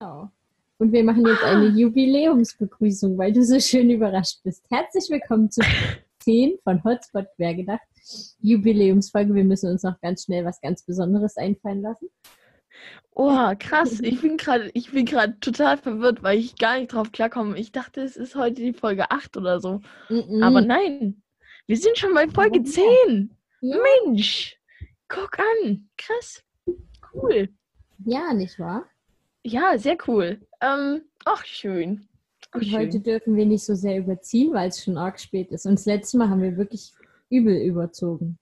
Genau. Und wir machen jetzt eine Jubiläumsbegrüßung, weil du so schön überrascht bist. Herzlich willkommen zu 10 von Hotspot Quergedacht. Jubiläumsfolge. Wir müssen uns noch ganz schnell was ganz Besonderes einfallen lassen. Oh, krass. Ich bin gerade, ich bin gerade total verwirrt, weil ich gar nicht drauf klarkomme. Ich dachte, es ist heute die Folge 8 oder so. Mm -mm. Aber nein. Wir sind schon bei Folge Ja. 10. Ja. Mensch. Guck an. Krass. Cool. Ja, nicht wahr? Ja, sehr cool. Ähm, ach, schön. Ach, Und heute schön. dürfen wir nicht so sehr überziehen, weil es schon arg spät ist. Und das letzte Mal haben wir wirklich übel überzogen.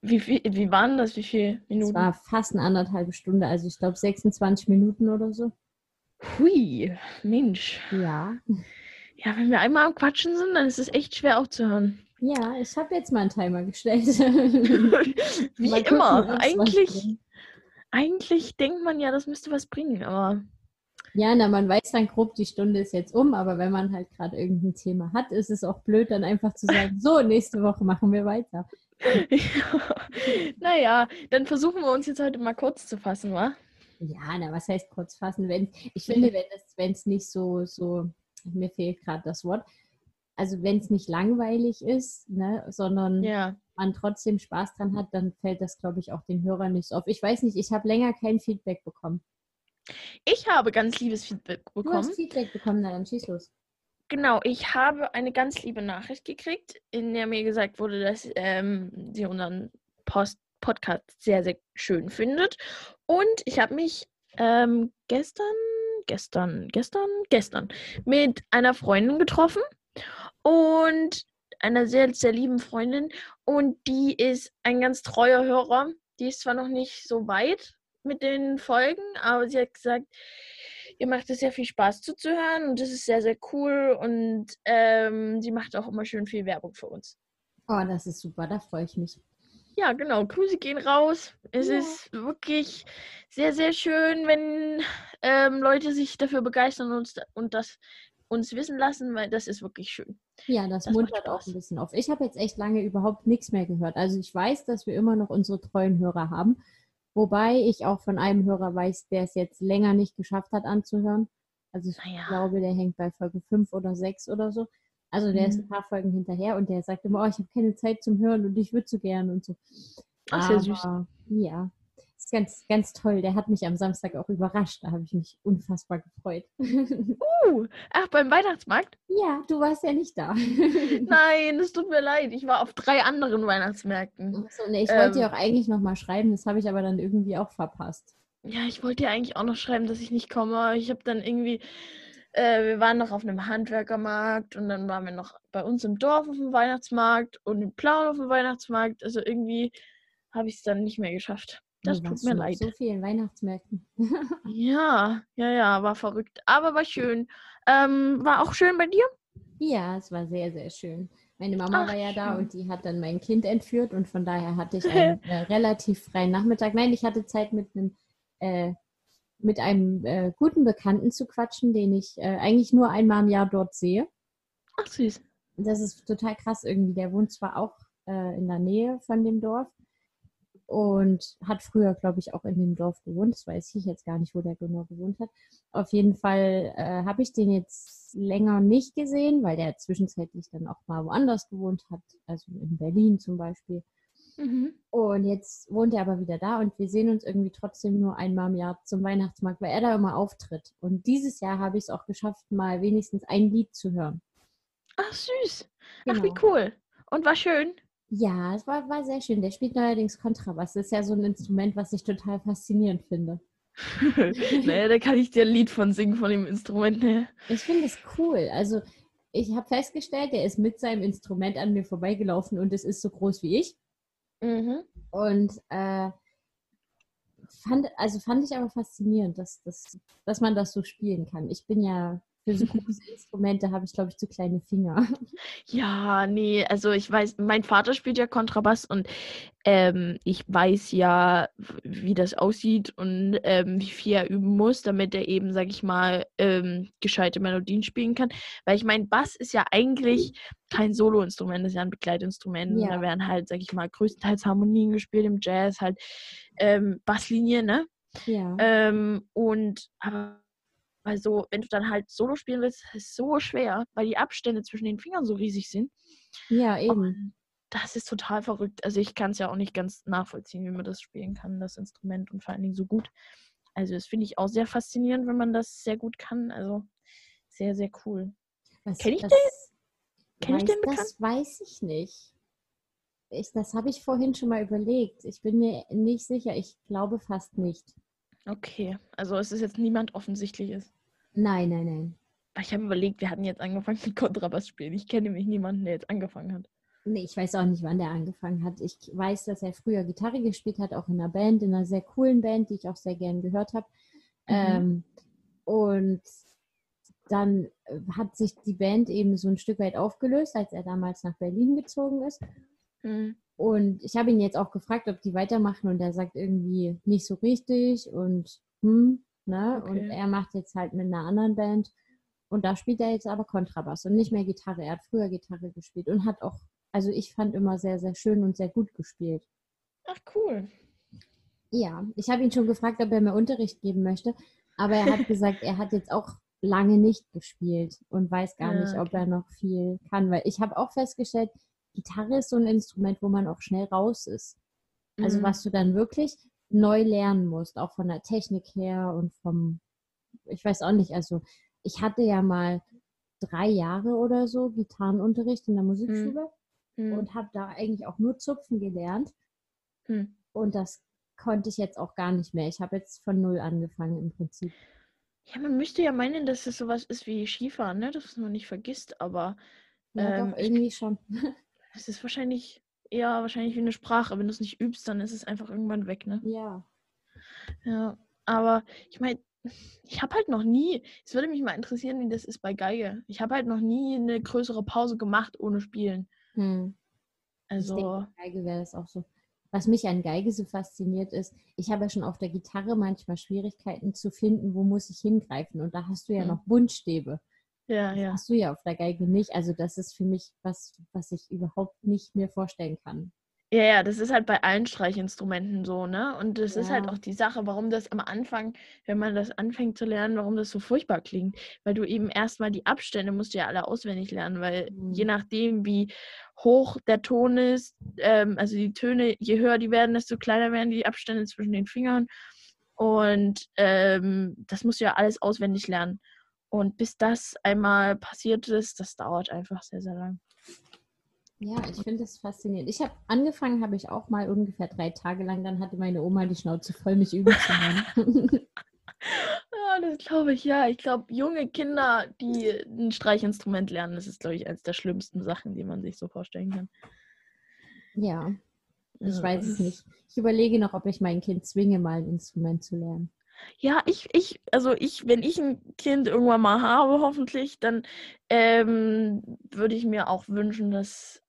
Wie, viel, wie waren das? Wie viele Es Minuten? war fast eine anderthalbe Stunde, also ich glaube 26 Minuten oder so. Hui. Mensch. Ja. Ja, wenn wir einmal am Quatschen sind, dann ist es echt schwer aufzuhören. Ja, ich habe jetzt mal einen Timer gestellt. Wie immer. Eigentlich. Eigentlich denkt man ja, das müsste was bringen, aber Ja, na, man weiß dann grob, die Stunde ist jetzt um, aber wenn man halt gerade irgendein Thema hat, ist es auch blöd, dann einfach zu sagen, so, nächste Woche machen wir weiter. naja, dann versuchen wir uns jetzt heute mal kurz zu fassen, wa? Ja, na, was heißt kurz fassen? Wenn, ich finde, wenn es, wenn es nicht so, so, mir fehlt gerade das Wort, also wenn es nicht langweilig ist, ne, sondern Ja. man trotzdem Spaß dran hat, dann fällt das, glaube ich, auch den Hörern nicht so auf. Ich weiß nicht, ich habe länger kein Feedback bekommen. Ich habe ganz liebes Feedback Du bekommen. hast Feedback bekommen, na dann schieß los. Genau, ich habe eine ganz liebe Nachricht gekriegt, in der mir gesagt wurde, dass ähm, sie unseren Post Podcast sehr, sehr schön findet. Und ich habe mich ähm, gestern, gestern, gestern, gestern mit einer Freundin getroffen und einer sehr, sehr lieben Freundin. Und die ist ein ganz treuer Hörer. Die ist zwar noch nicht so weit mit den Folgen, aber sie hat gesagt, ihr macht es sehr viel Spaß zuzuhören und das ist sehr, sehr cool und ähm, sie macht auch immer schön viel Werbung für uns. Oh, das ist super, da freue ich mich. Ja, genau. Grüße gehen raus. Es Ja. ist wirklich sehr, sehr schön, wenn ähm, Leute sich dafür begeistern und, und das uns wissen lassen, weil das ist wirklich schön. Ja, das, Das muntert auch Spaß. ein bisschen auf. Ich habe jetzt echt lange überhaupt nichts mehr gehört. Also ich weiß, dass wir immer noch unsere treuen Hörer haben. Wobei ich auch von einem Hörer weiß, der es jetzt länger nicht geschafft hat anzuhören. Also ich Naja. glaube, der hängt bei Folge 5 oder 6 oder so. Also der ist Mhm. ein paar Folgen hinterher und der sagt immer, oh, ich habe keine Zeit zum Hören und ich würde so gern und so. Ach, sehr süß. Aber, Ja, ist ganz, ganz toll. Der hat mich am Samstag auch überrascht. Da habe ich mich unfassbar gefreut. Uh, ach, beim Weihnachtsmarkt? ja, du warst ja nicht da. Nein, es tut mir leid. Ich war auf drei anderen Weihnachtsmärkten. Achso, nee, ich wollte dir Ähm. auch eigentlich nochmal schreiben, das habe ich aber dann irgendwie auch verpasst. Ja, ich wollte dir eigentlich auch noch schreiben, dass ich nicht komme. Ich habe dann irgendwie, äh, wir waren noch auf einem Handwerkermarkt und dann waren wir noch bei uns im Dorf auf dem Weihnachtsmarkt und in Plauen auf dem Weihnachtsmarkt. Also irgendwie habe ich es dann nicht mehr geschafft. Das Du tut mir leid. So vielen Weihnachtsmärkten. Ja, ja, ja, war verrückt. Aber war schön. Ähm, war auch schön bei dir? ja, es war sehr, sehr schön. Meine Mama Ach, war ja da schön. und die hat dann mein Kind entführt und von daher hatte ich einen äh, relativ freien Nachmittag. Nein, ich hatte Zeit mit einem äh, mit einem äh, guten Bekannten zu quatschen, den ich äh, eigentlich nur einmal im Jahr dort sehe. Ach, süß. Das ist total krass irgendwie. Der wohnt zwar auch äh, in der Nähe von dem Dorf und hat früher, glaube ich, auch in dem Dorf gewohnt. Das weiß ich jetzt gar nicht, wo der genau gewohnt hat. Auf jeden Fall äh, habe ich den jetzt länger nicht gesehen, weil der zwischenzeitlich dann auch mal woanders gewohnt hat, also in Berlin zum Beispiel. Mhm. Und jetzt wohnt er aber wieder da und wir sehen uns irgendwie trotzdem nur einmal im Jahr zum Weihnachtsmarkt, weil er da immer auftritt. Und dieses Jahr habe ich es auch geschafft, mal wenigstens ein Lied zu hören. Ach, süß. Ach, Genau. wie cool. Und war schön. Ja, es war, war sehr schön. Der spielt neuerdings Kontrabass. Das ist ja so ein Instrument, was ich total faszinierend finde. naja, da kann ich dir ein Lied von singen, von dem Instrument. Ne? Ich finde es cool. Also, ich habe festgestellt, der ist mit seinem Instrument an mir vorbeigelaufen und es ist so groß wie ich. Mhm. Und äh, fand, also fand ich aber faszinierend, dass, dass, dass man das so spielen kann. Ich bin ja für so große Instrumente habe ich, glaube ich, zu kleine Finger. Ja, nee, also ich weiß, mein Vater spielt ja Kontrabass und ähm, ich weiß ja, wie das aussieht und ähm, wie viel er üben muss, damit er eben, sag ich mal, ähm, gescheite Melodien spielen kann. Weil ich meine, Bass ist ja eigentlich kein Soloinstrument, das ist ja ein Begleitinstrument. Ja. Da werden halt, sag ich mal, größtenteils Harmonien gespielt im Jazz, halt ähm, Basslinie, ne? Ja. Ähm, und aber Weil so, wenn du dann halt Solo spielen willst, ist es so schwer, weil die Abstände zwischen den Fingern so riesig sind. Ja, eben. Und das ist total verrückt. Also ich kann es ja auch nicht ganz nachvollziehen, wie man das spielen kann, das Instrument und vor allen Dingen so gut. Also das finde ich auch sehr faszinierend, wenn man das sehr gut kann. Also sehr, sehr cool. Kenn ich das, den? Kenn ich den bekannt? Das weiß ich nicht. Ich, das habe ich vorhin schon mal überlegt. Ich bin mir nicht sicher. Ich glaube fast nicht. Okay, also es ist jetzt niemand Offensichtliches. Nein, nein, nein. Ich habe überlegt, wir hatten jetzt angefangen mit Kontrabass spielen. Ich kenne nämlich niemanden, der jetzt angefangen hat. Nee, ich weiß auch nicht, wann der angefangen hat. Ich weiß, dass er früher Gitarre gespielt hat, auch in einer Band, in einer sehr coolen Band, die ich auch sehr gern gehört habe. Mhm. Ähm, und dann äh, hat sich die Band eben so ein Stück weit aufgelöst, als er damals nach Berlin gezogen ist. Hm. Und ich habe ihn jetzt auch gefragt, ob die weitermachen und er sagt irgendwie nicht so richtig und hm, ne? Und Okay. er macht jetzt halt mit einer anderen Band und da spielt er jetzt aber Kontrabass und nicht mehr Gitarre. Er hat früher Gitarre gespielt und hat auch, also ich fand immer sehr, sehr schön und sehr gut gespielt. Ach cool. Ja, ich habe ihn schon gefragt, ob er mir Unterricht geben möchte, aber er hat gesagt, er hat jetzt auch lange nicht gespielt und weiß gar Ja, nicht, ob okay. er noch viel kann, weil ich habe auch festgestellt, Gitarre ist so ein Instrument, wo man auch schnell raus ist. Also Mhm. was du dann wirklich neu lernen musst, auch von der Technik her und vom, ich weiß auch nicht, also ich hatte ja mal drei Jahre oder so Gitarrenunterricht in der Musikschule Hm. und habe da eigentlich auch nur Zupfen gelernt Hm. und das konnte ich jetzt auch gar nicht mehr. Ich habe jetzt von null angefangen im Prinzip. Ja, man müsste ja meinen, dass es sowas ist wie Skifahren, ne? Dass man nicht vergisst, aber Ja, Ähm, doch, ich- irgendwie schon. es ist wahrscheinlich eher wahrscheinlich wie eine Sprache. Wenn du es nicht übst, dann ist es einfach irgendwann weg, ne? Ja. Ja, aber ich meine, ich habe halt noch nie, es würde mich mal interessieren, wie das ist bei Geige. Ich habe halt noch nie eine größere Pause gemacht ohne Spielen. Hm. Also, denke, Geige wäre das auch so. Was mich an Geige so fasziniert ist, ich habe ja schon auf der Gitarre manchmal Schwierigkeiten zu finden, wo muss ich hingreifen. Und da hast du ja Hm. noch Buntstäbe. Ja, Das ja. hast du ja auf der Geige nicht. Also das ist für mich was, was ich überhaupt nicht mir vorstellen kann. Ja, ja, das ist halt bei allen Streichinstrumenten so, ne? Und das ist halt Ja. auch die Sache, warum das am Anfang, wenn man das anfängt zu lernen, warum das so furchtbar klingt. Weil du eben erstmal die Abstände musst du ja alle auswendig lernen, weil Mhm. je nachdem, wie hoch der Ton ist, ähm, also die Töne, je höher die werden, desto kleiner werden die Abstände zwischen den Fingern. Und ähm, das musst du ja alles auswendig lernen. Und bis das einmal passiert ist, das dauert einfach sehr, sehr lang. Ja, ich finde das faszinierend. Ich habe angefangen, habe ich auch mal ungefähr drei Tage lang. Dann hatte meine Oma die Schnauze voll, mich üben zu hören. Ja, das glaube ich, ja. Ich glaube, junge Kinder, die ein Streichinstrument lernen, das ist, glaube ich, eines der schlimmsten Sachen, die man sich so vorstellen kann. ja, ich Ja, weiß es nicht. Ich überlege noch, ob ich mein Kind zwinge, mal ein Instrument zu lernen. Ja, ich, ich, also ich, wenn ich ein Kind irgendwann mal habe, hoffentlich, dann ähm, würde ich mir auch wünschen, dass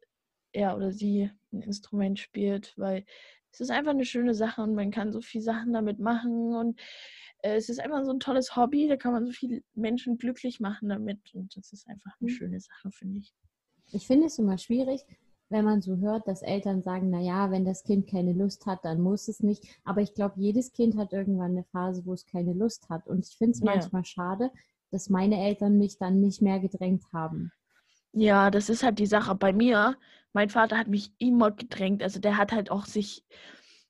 er oder sie ein Instrument spielt, weil es ist einfach eine schöne Sache und man kann so viele Sachen damit machen und äh, es ist einfach so ein tolles Hobby, da kann man so viele Menschen glücklich machen damit und das ist einfach eine Mhm. schöne Sache, finde ich. Ich finde es immer schwierig, wenn man so hört, dass Eltern sagen, na ja, wenn das Kind keine Lust hat, dann muss es nicht. Aber ich glaube, jedes Kind hat irgendwann eine Phase, wo es keine Lust hat. Und ich finde es Ja. manchmal schade, dass meine Eltern mich dann nicht mehr gedrängt haben. Ja, das ist halt die Sache bei mir. Mein Vater hat mich immer gedrängt. Also der hat halt auch sich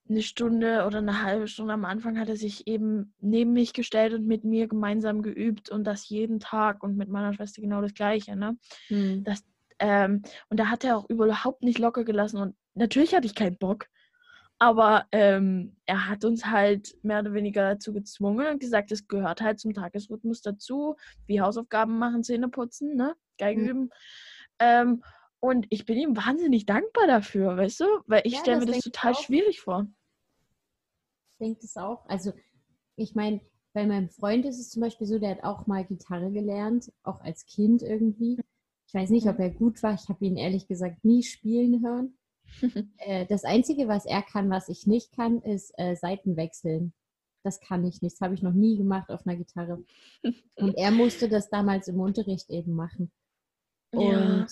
eine Stunde oder eine halbe Stunde am Anfang hat er sich eben neben mich gestellt und mit mir gemeinsam geübt und das jeden Tag und mit meiner Schwester genau das Gleiche. Ne? Hm. Ähm, und da hat er auch überhaupt nicht locker gelassen und natürlich hatte ich keinen Bock. Aber ähm, er hat uns halt mehr oder weniger dazu gezwungen und gesagt, es gehört halt zum Tagesrhythmus dazu, wie Hausaufgaben machen, Zähne putzen, ne? Geige Mhm. üben. Ähm, und ich bin ihm wahnsinnig dankbar dafür, weißt du? Weil ich Ja, stelle mir das total schwierig vor. Ich denke das auch. Also, ich meine, bei meinem Freund ist es zum Beispiel so, der hat auch mal Gitarre gelernt, auch als Kind irgendwie. Ich weiß nicht, ob er gut war. Ich habe ihn ehrlich gesagt nie spielen hören. Äh, das Einzige, was er kann, was ich nicht kann, ist äh, Seiten wechseln. Das kann ich nicht. Das habe ich noch nie gemacht auf einer Gitarre. Und er musste das damals im Unterricht eben machen. Ja. Und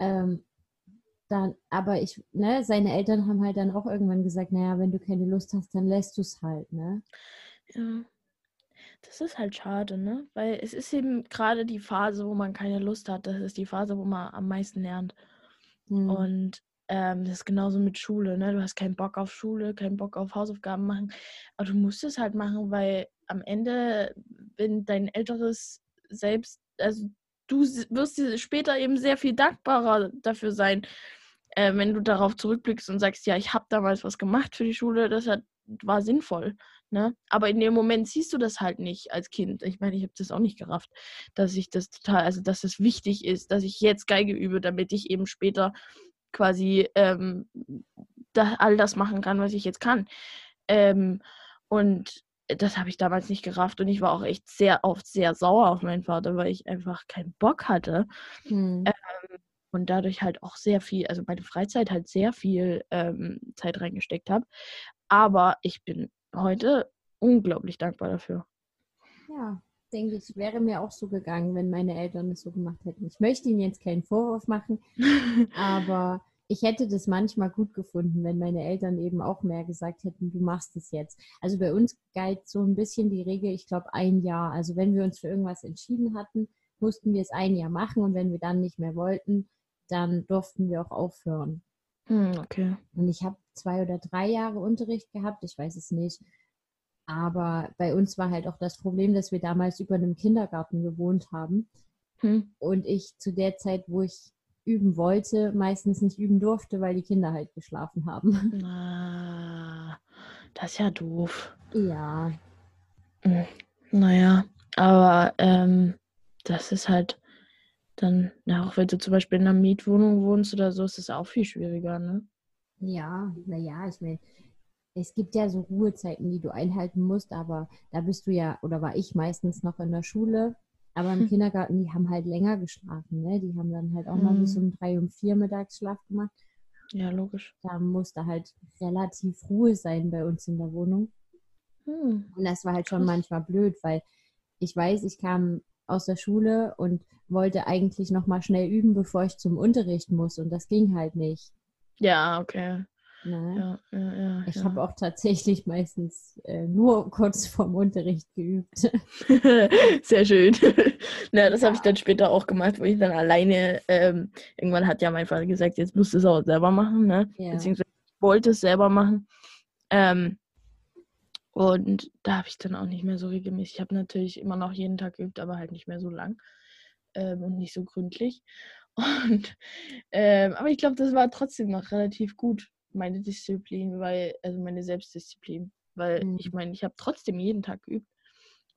ähm, dann, aber ich, ne, seine Eltern haben halt dann auch irgendwann gesagt, naja, wenn du keine Lust hast, dann lässt du es halt, ne? Ja. Das ist halt schade, ne? Weil es ist eben gerade die Phase, wo man keine Lust hat. Das ist die Phase, wo man am meisten lernt. Hm. Und ähm, das ist genauso mit Schule, ne? Du hast keinen Bock auf Schule, keinen Bock auf Hausaufgaben machen. Aber du musst es halt machen, weil am Ende, wenn dein älteres Selbst, also du wirst dir später eben sehr viel dankbarer dafür sein, äh, wenn du darauf zurückblickst und sagst, ja, ich habe damals was gemacht für die Schule, das hat, war sinnvoll. Ne? Aber in dem Moment siehst du das halt nicht als Kind. Ich meine, ich habe das auch nicht gerafft, dass ich das total, also dass es wichtig ist, dass ich jetzt Geige übe, damit ich eben später quasi ähm, da, all das machen kann, was ich jetzt kann. Ähm, und das habe ich damals nicht gerafft und ich war auch echt sehr oft sehr sauer auf meinen Vater, weil ich einfach keinen Bock hatte Hm. und dadurch halt auch sehr viel, also meine Freizeit halt sehr viel ähm, Zeit reingesteckt habe. Aber ich bin heute unglaublich dankbar dafür. Ja, denke ich, wäre mir auch so gegangen, wenn meine Eltern es so gemacht hätten. Ich möchte ihnen jetzt keinen Vorwurf machen, aber ich hätte das manchmal gut gefunden, wenn meine Eltern eben auch mehr gesagt hätten, du machst es jetzt. Also bei uns galt so ein bisschen die Regel, ich glaube, ein Jahr. Also wenn wir uns für irgendwas entschieden hatten, mussten wir es ein Jahr machen und wenn wir dann nicht mehr wollten, dann durften wir auch aufhören. Hm, okay. Und ich habe zwei oder drei Jahre Unterricht gehabt, ich weiß es nicht. Aber bei uns war halt auch das Problem, dass wir damals über einem Kindergarten gewohnt haben Hm. und ich zu der Zeit, wo ich üben wollte, meistens nicht üben durfte, weil die Kinder halt geschlafen haben. Na, das ist ja doof. Ja, Hm, Naja, aber ähm, das ist halt dann, auch wenn du zum Beispiel in einer Mietwohnung wohnst oder so, ist es auch viel schwieriger, ne? Ja, naja, ich meine, es gibt ja so Ruhezeiten, die du einhalten musst, aber da bist du ja, oder war ich meistens noch in der Schule, aber im Hm. Kindergarten, die haben halt länger geschlafen, ne? Die haben dann halt auch mal bis Hm. um drei, um vier Mittagsschlaf gemacht. Ja, logisch. da musste halt relativ Ruhe sein bei uns in der Wohnung. Hm. Und das war halt schon manchmal blöd, weil ich weiß, ich kam aus der Schule und wollte eigentlich noch mal schnell üben, bevor ich zum Unterricht muss. Und das ging halt nicht. Ja, okay. Ne? Ja, ja, ja. Ich habe auch tatsächlich meistens äh, nur kurz vorm Unterricht geübt. Sehr schön. Na, das habe ich dann später auch gemacht, wo ich dann alleine, ähm, irgendwann hat ja mein Vater gesagt, jetzt musst du es auch selber machen, ne? Ja. Beziehungsweise ich wollte es selber machen. Ähm, und da habe ich dann auch nicht mehr so regelmäßig. Ich habe natürlich immer noch jeden Tag geübt, aber halt nicht mehr so lang ähm, und nicht so gründlich. Und, ähm, aber ich glaube, das war trotzdem noch relativ gut, meine Disziplin, weil, also meine Selbstdisziplin. Weil Mhm. ich meine, ich habe trotzdem jeden Tag geübt.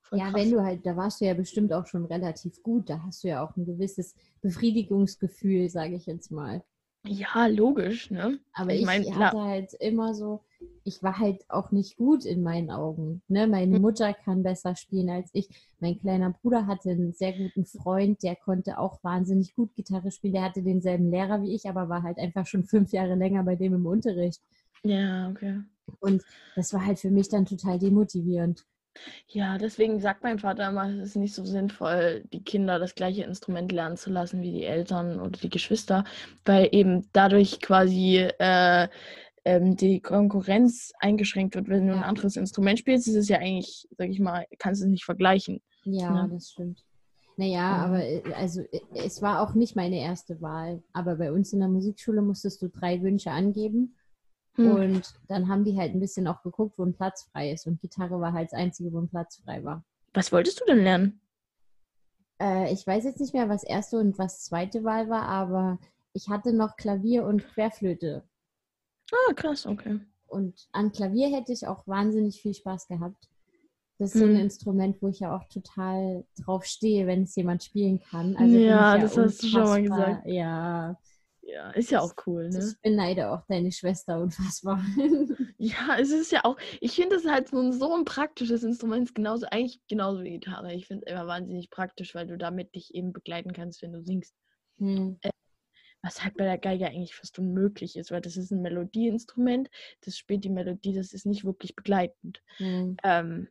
Voll Ja, krass. wenn du halt, da warst du ja bestimmt auch schon relativ gut. Da hast du ja auch ein gewisses Befriedigungsgefühl, sage ich jetzt mal. Ja, logisch, ne? Aber Ich ich, mein, hatte klar. halt immer so, ich war halt auch nicht gut in meinen Augen. Ne? Meine Hm. Mutter kann besser spielen als ich. Mein kleiner Bruder hatte einen sehr guten Freund, der konnte auch wahnsinnig gut Gitarre spielen. Der hatte denselben Lehrer wie ich, aber war halt einfach schon fünf Jahre länger bei dem im Unterricht. Ja, okay. Und das war halt für mich dann total demotivierend. Ja, deswegen sagt mein Vater immer, es ist nicht so sinnvoll, die Kinder das gleiche Instrument lernen zu lassen wie die Eltern oder die Geschwister, weil eben dadurch quasi äh, ähm, die Konkurrenz eingeschränkt wird. Wenn du ein Ja. anderes Instrument spielst, ist es ja eigentlich, sag ich mal, kannst du es nicht vergleichen. Ja, Ne? das stimmt. Naja, aber äh, also äh, es war auch nicht meine erste Wahl. Aber bei uns in der Musikschule musstest du drei Wünsche angeben. Hm. Und dann haben die halt ein bisschen auch geguckt, wo ein Platz frei ist. Und Gitarre war halt das Einzige, wo ein Platz frei war. Was wolltest du denn lernen? Äh, ich weiß jetzt nicht mehr, was erste und was zweite Wahl war, aber ich hatte noch Klavier und Querflöte. Ah, krass, okay. Und an Klavier hätte ich auch wahnsinnig viel Spaß gehabt. Das ist so ein Hm. Instrument, wo ich ja auch total drauf stehe, wenn es jemand spielen kann. Also Ja, ich das hast du schon mal gesagt. Ja, Ja, ist ja auch cool, ne? ich beneide auch deine Schwester unfassbar. Ja, es ist ja auch, ich finde es halt so ein, so ein praktisches Instrument, ist genauso, eigentlich genauso wie Gitarre. Ich finde es immer wahnsinnig praktisch, weil du damit dich eben begleiten kannst, wenn du singst. Hm. Was halt bei der Geige eigentlich fast unmöglich ist, weil das ist ein Melodieinstrument, das spielt die Melodie, das ist nicht wirklich begleitend. Hm. Ähm,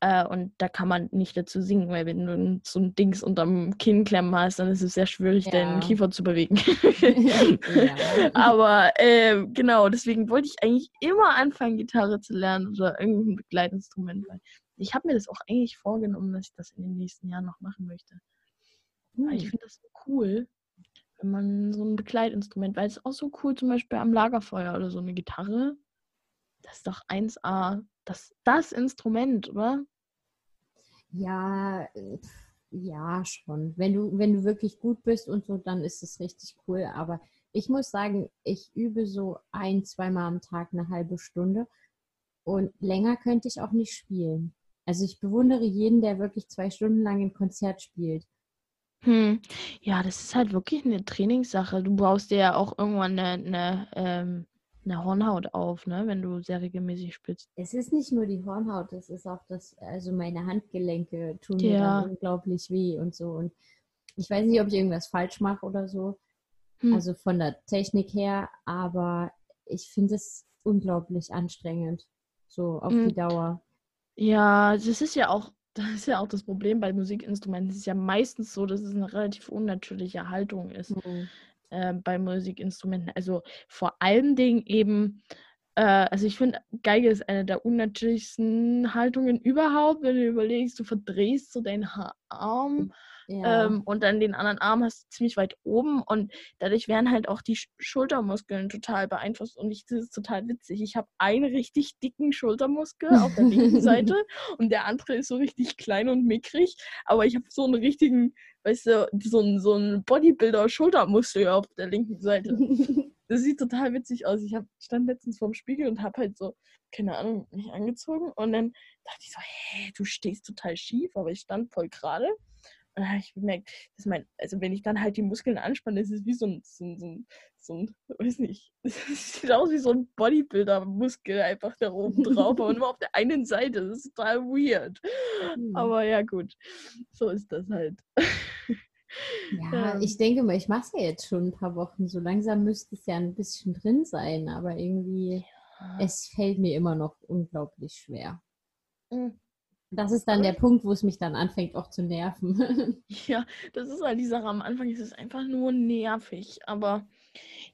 äh, und da kann man nicht dazu singen, weil wenn du so ein Dings unterm Kinn klemmen hast, dann ist es sehr schwierig, Ja. deinen Kiefer zu bewegen. Ja. Aber ähm, genau, deswegen wollte ich eigentlich immer anfangen, Gitarre zu lernen oder irgendein Begleitinstrument, weil ich habe mir das auch eigentlich vorgenommen, dass ich das in den nächsten Jahren noch machen möchte. Hm. Ich finde das so cool, wenn man so ein Begleitinstrument, weil es ist auch so cool, zum Beispiel am Lagerfeuer oder so eine Gitarre. Das ist doch 1A, das, das Instrument, oder? Ja, äh, ja, schon. Wenn du, wenn du wirklich gut bist und so, dann ist es richtig cool. Aber ich muss sagen, ich übe so ein, zweimal am Tag eine halbe Stunde und länger könnte ich auch nicht spielen. Also ich bewundere jeden, der wirklich zwei Stunden lang ein Konzert spielt. Hm. Ja, das ist halt wirklich eine Trainingssache. Du baust dir ja auch irgendwann eine, eine, ähm, eine Hornhaut auf, ne, wenn du sehr regelmäßig spielst. Es ist nicht nur die Hornhaut, es ist auch das, also meine Handgelenke tun mir ja. dann unglaublich weh und so. Und ich weiß nicht, ob ich irgendwas falsch mache oder so. Hm. Also von der Technik her, aber ich finde es unglaublich anstrengend. So auf hm. die Dauer. Ja, das ist ja auch das ist ja auch das Problem bei Musikinstrumenten. Es ist ja meistens so, dass es eine relativ unnatürliche Haltung ist mhm. äh, bei Musikinstrumenten. Also vor allen Dingen eben, äh, also ich finde, Geige ist eine der unnatürlichsten Haltungen überhaupt, wenn du überlegst, du verdrehst so deinen Arm ja. Ähm, und dann den anderen Arm hast du ziemlich weit oben und dadurch werden halt auch die Schultermuskeln total beeinflusst. Und ich, das ist total witzig. Ich habe einen richtig dicken Schultermuskel auf der linken Seite und der andere ist so richtig klein und mickrig. Aber ich habe so einen richtigen, weißt du, so einen, so einen Bodybuilder-Schultermuskel auf der linken Seite. Das sieht total witzig aus. Ich hab, stand letztens vorm Spiegel und habe halt so, keine Ahnung, mich angezogen und dann dachte ich so, hä, du stehst total schief, aber ich stand voll gerade. Habe ich bemerkt, dass mein, also wenn ich dann halt die Muskeln anspanne, ist es wie so ein, so ein, so ein, so ein weiß nicht, es sieht aus wie so ein Bodybuilder-Muskel einfach da oben drauf, aber nur auf der einen Seite. Das ist total weird. Mhm. Aber ja, gut, so ist das halt. Ja, ähm. ich denke mal, ich mache es ja jetzt schon ein paar Wochen. So langsam müsste es ja ein bisschen drin sein, aber irgendwie, ja. es fällt mir immer noch unglaublich schwer. Mhm. Das ist dann der Punkt, wo es mich dann anfängt auch zu nerven. ja, das ist halt die Sache. Am Anfang ist es einfach nur nervig. Aber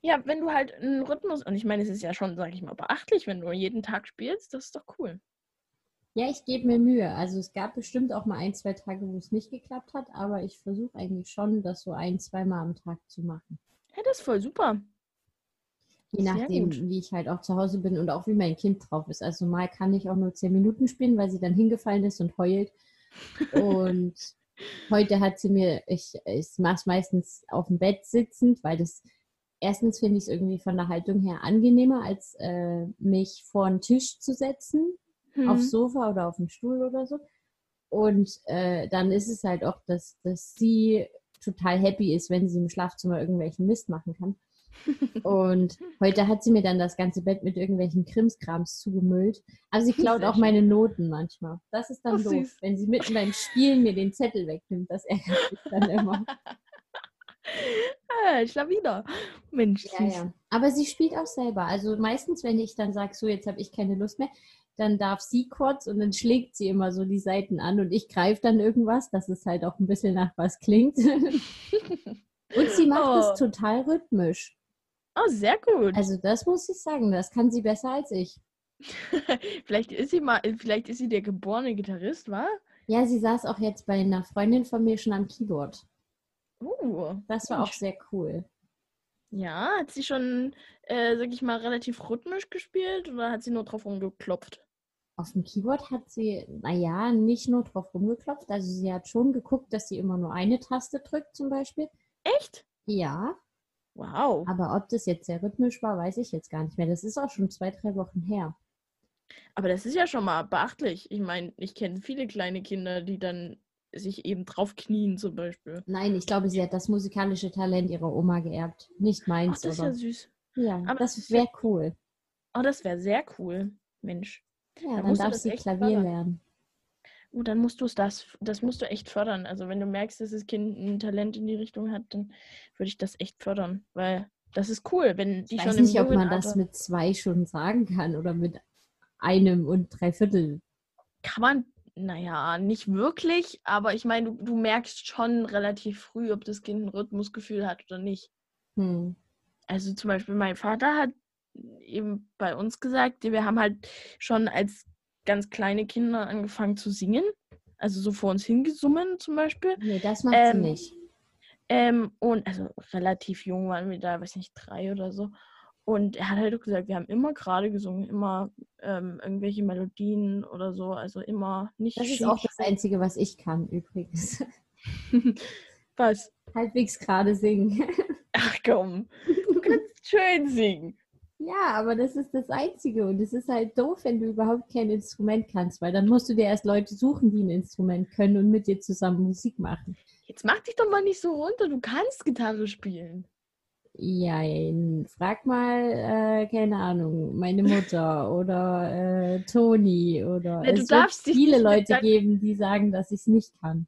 ja, wenn du halt einen Rhythmus, und ich meine, es ist ja schon, sag ich mal, beachtlich, wenn du jeden Tag spielst, das ist doch cool. Ja, ich gebe mir Mühe. Also es gab bestimmt auch mal ein, zwei Tage, wo es nicht geklappt hat, aber ich versuche eigentlich schon, das so ein, zweimal am Tag zu machen. Ja, das ist voll super. Je nachdem, wie ich halt auch zu Hause bin und auch wie mein Kind drauf ist. Also mal kann ich auch nur zehn Minuten spielen, weil sie dann hingefallen ist und heult. Und heute hat sie mir, ich, ich mache es meistens auf dem Bett sitzend, weil das erstens finde ich es irgendwie von der Haltung her angenehmer, als äh, mich vor einen Tisch zu setzen, hm. aufs Sofa oder auf dem Stuhl oder so. Und äh, dann ist es halt auch, dass, dass sie total happy ist, wenn sie im Schlafzimmer irgendwelchen Mist machen kann. Und heute hat sie mir dann das ganze Bett mit irgendwelchen Krimskrams zugemüllt. Aber sie klaut auch meine Noten manchmal. Das ist dann Ach, doof, süß. wenn sie mitten beim Spielen mir den Zettel wegnimmt. Das ärgert mich dann immer. ah, Schlawiner. Mensch. Ja, ja. Aber sie spielt auch selber. Also meistens, wenn ich dann sage, so jetzt habe ich keine Lust mehr, dann darf sie kurz und dann schlägt sie immer so die Seiten an und ich greife dann irgendwas, dass es halt auch ein bisschen nach was klingt. und sie macht es oh. total rhythmisch. Oh, sehr gut. Also das muss ich sagen, das kann sie besser als ich. vielleicht ist sie mal, vielleicht ist sie der geborene Gitarrist, wa? Ja, sie saß auch jetzt bei einer Freundin von mir schon am Keyboard. Uh, das war Mensch. auch sehr cool. Ja, hat sie schon, äh, sag ich mal, relativ rhythmisch gespielt oder hat sie nur drauf rumgeklopft? Auf dem Keyboard hat sie, naja, nicht nur drauf rumgeklopft. Also sie hat schon geguckt, dass sie immer nur eine Taste drückt zum Beispiel. Echt? Ja. Wow. Aber ob das jetzt sehr rhythmisch war, weiß ich jetzt gar nicht mehr. Das ist auch schon zwei, drei Wochen her. Aber das ist ja schon mal beachtlich. Ich meine, ich kenne viele kleine Kinder, die dann sich eben drauf knien zum Beispiel. Nein, ich glaube, sie hat das musikalische Talent ihrer Oma geerbt. Nicht meins. Ach, das oder? ist ja süß. Ja, aber das wäre cool. Oh, das wäre sehr cool. Mensch. Ja, dann, dann darf sie Klavier lernen. Oh, dann musst du es das, das musst du echt fördern. Also wenn du merkst, dass das Kind ein Talent in die Richtung hat, dann würde ich das echt fördern, weil das ist cool, wenn die ich weiß nicht, ob man Alter das mit zwei schon sagen kann oder mit einem und drei Viertel. Kann man, naja, nicht wirklich, aber ich meine, du, du merkst schon relativ früh, ob das Kind ein Rhythmusgefühl hat oder nicht. Hm. Also zum Beispiel mein Vater hat eben bei uns gesagt, wir haben halt schon als ganz kleine Kinder angefangen zu singen. Also so vor uns hingesummen zum Beispiel. Nee, das macht Ähm, sie nicht. Ähm, und also relativ jung waren wir da, weiß nicht, drei oder so. Und er hat halt auch gesagt, wir haben immer gerade gesungen, immer ähm, irgendwelche Melodien oder so, also immer nicht Das ist auch das Einzige, was ich kann übrigens. Was? Halbwegs gerade singen. Ach komm, du kannst schön singen. Ja, aber das ist das Einzige. Und es ist halt doof, wenn du überhaupt kein Instrument kannst, weil dann musst du dir erst Leute suchen, die ein Instrument können und mit dir zusammen Musik machen. Jetzt mach dich doch mal nicht so runter, du kannst Gitarre spielen. Ja, frag mal, äh, keine Ahnung, meine Mutter oder äh, Toni oder Ja, es wird viele Leute geben, die sagen, dass ich es nicht kann.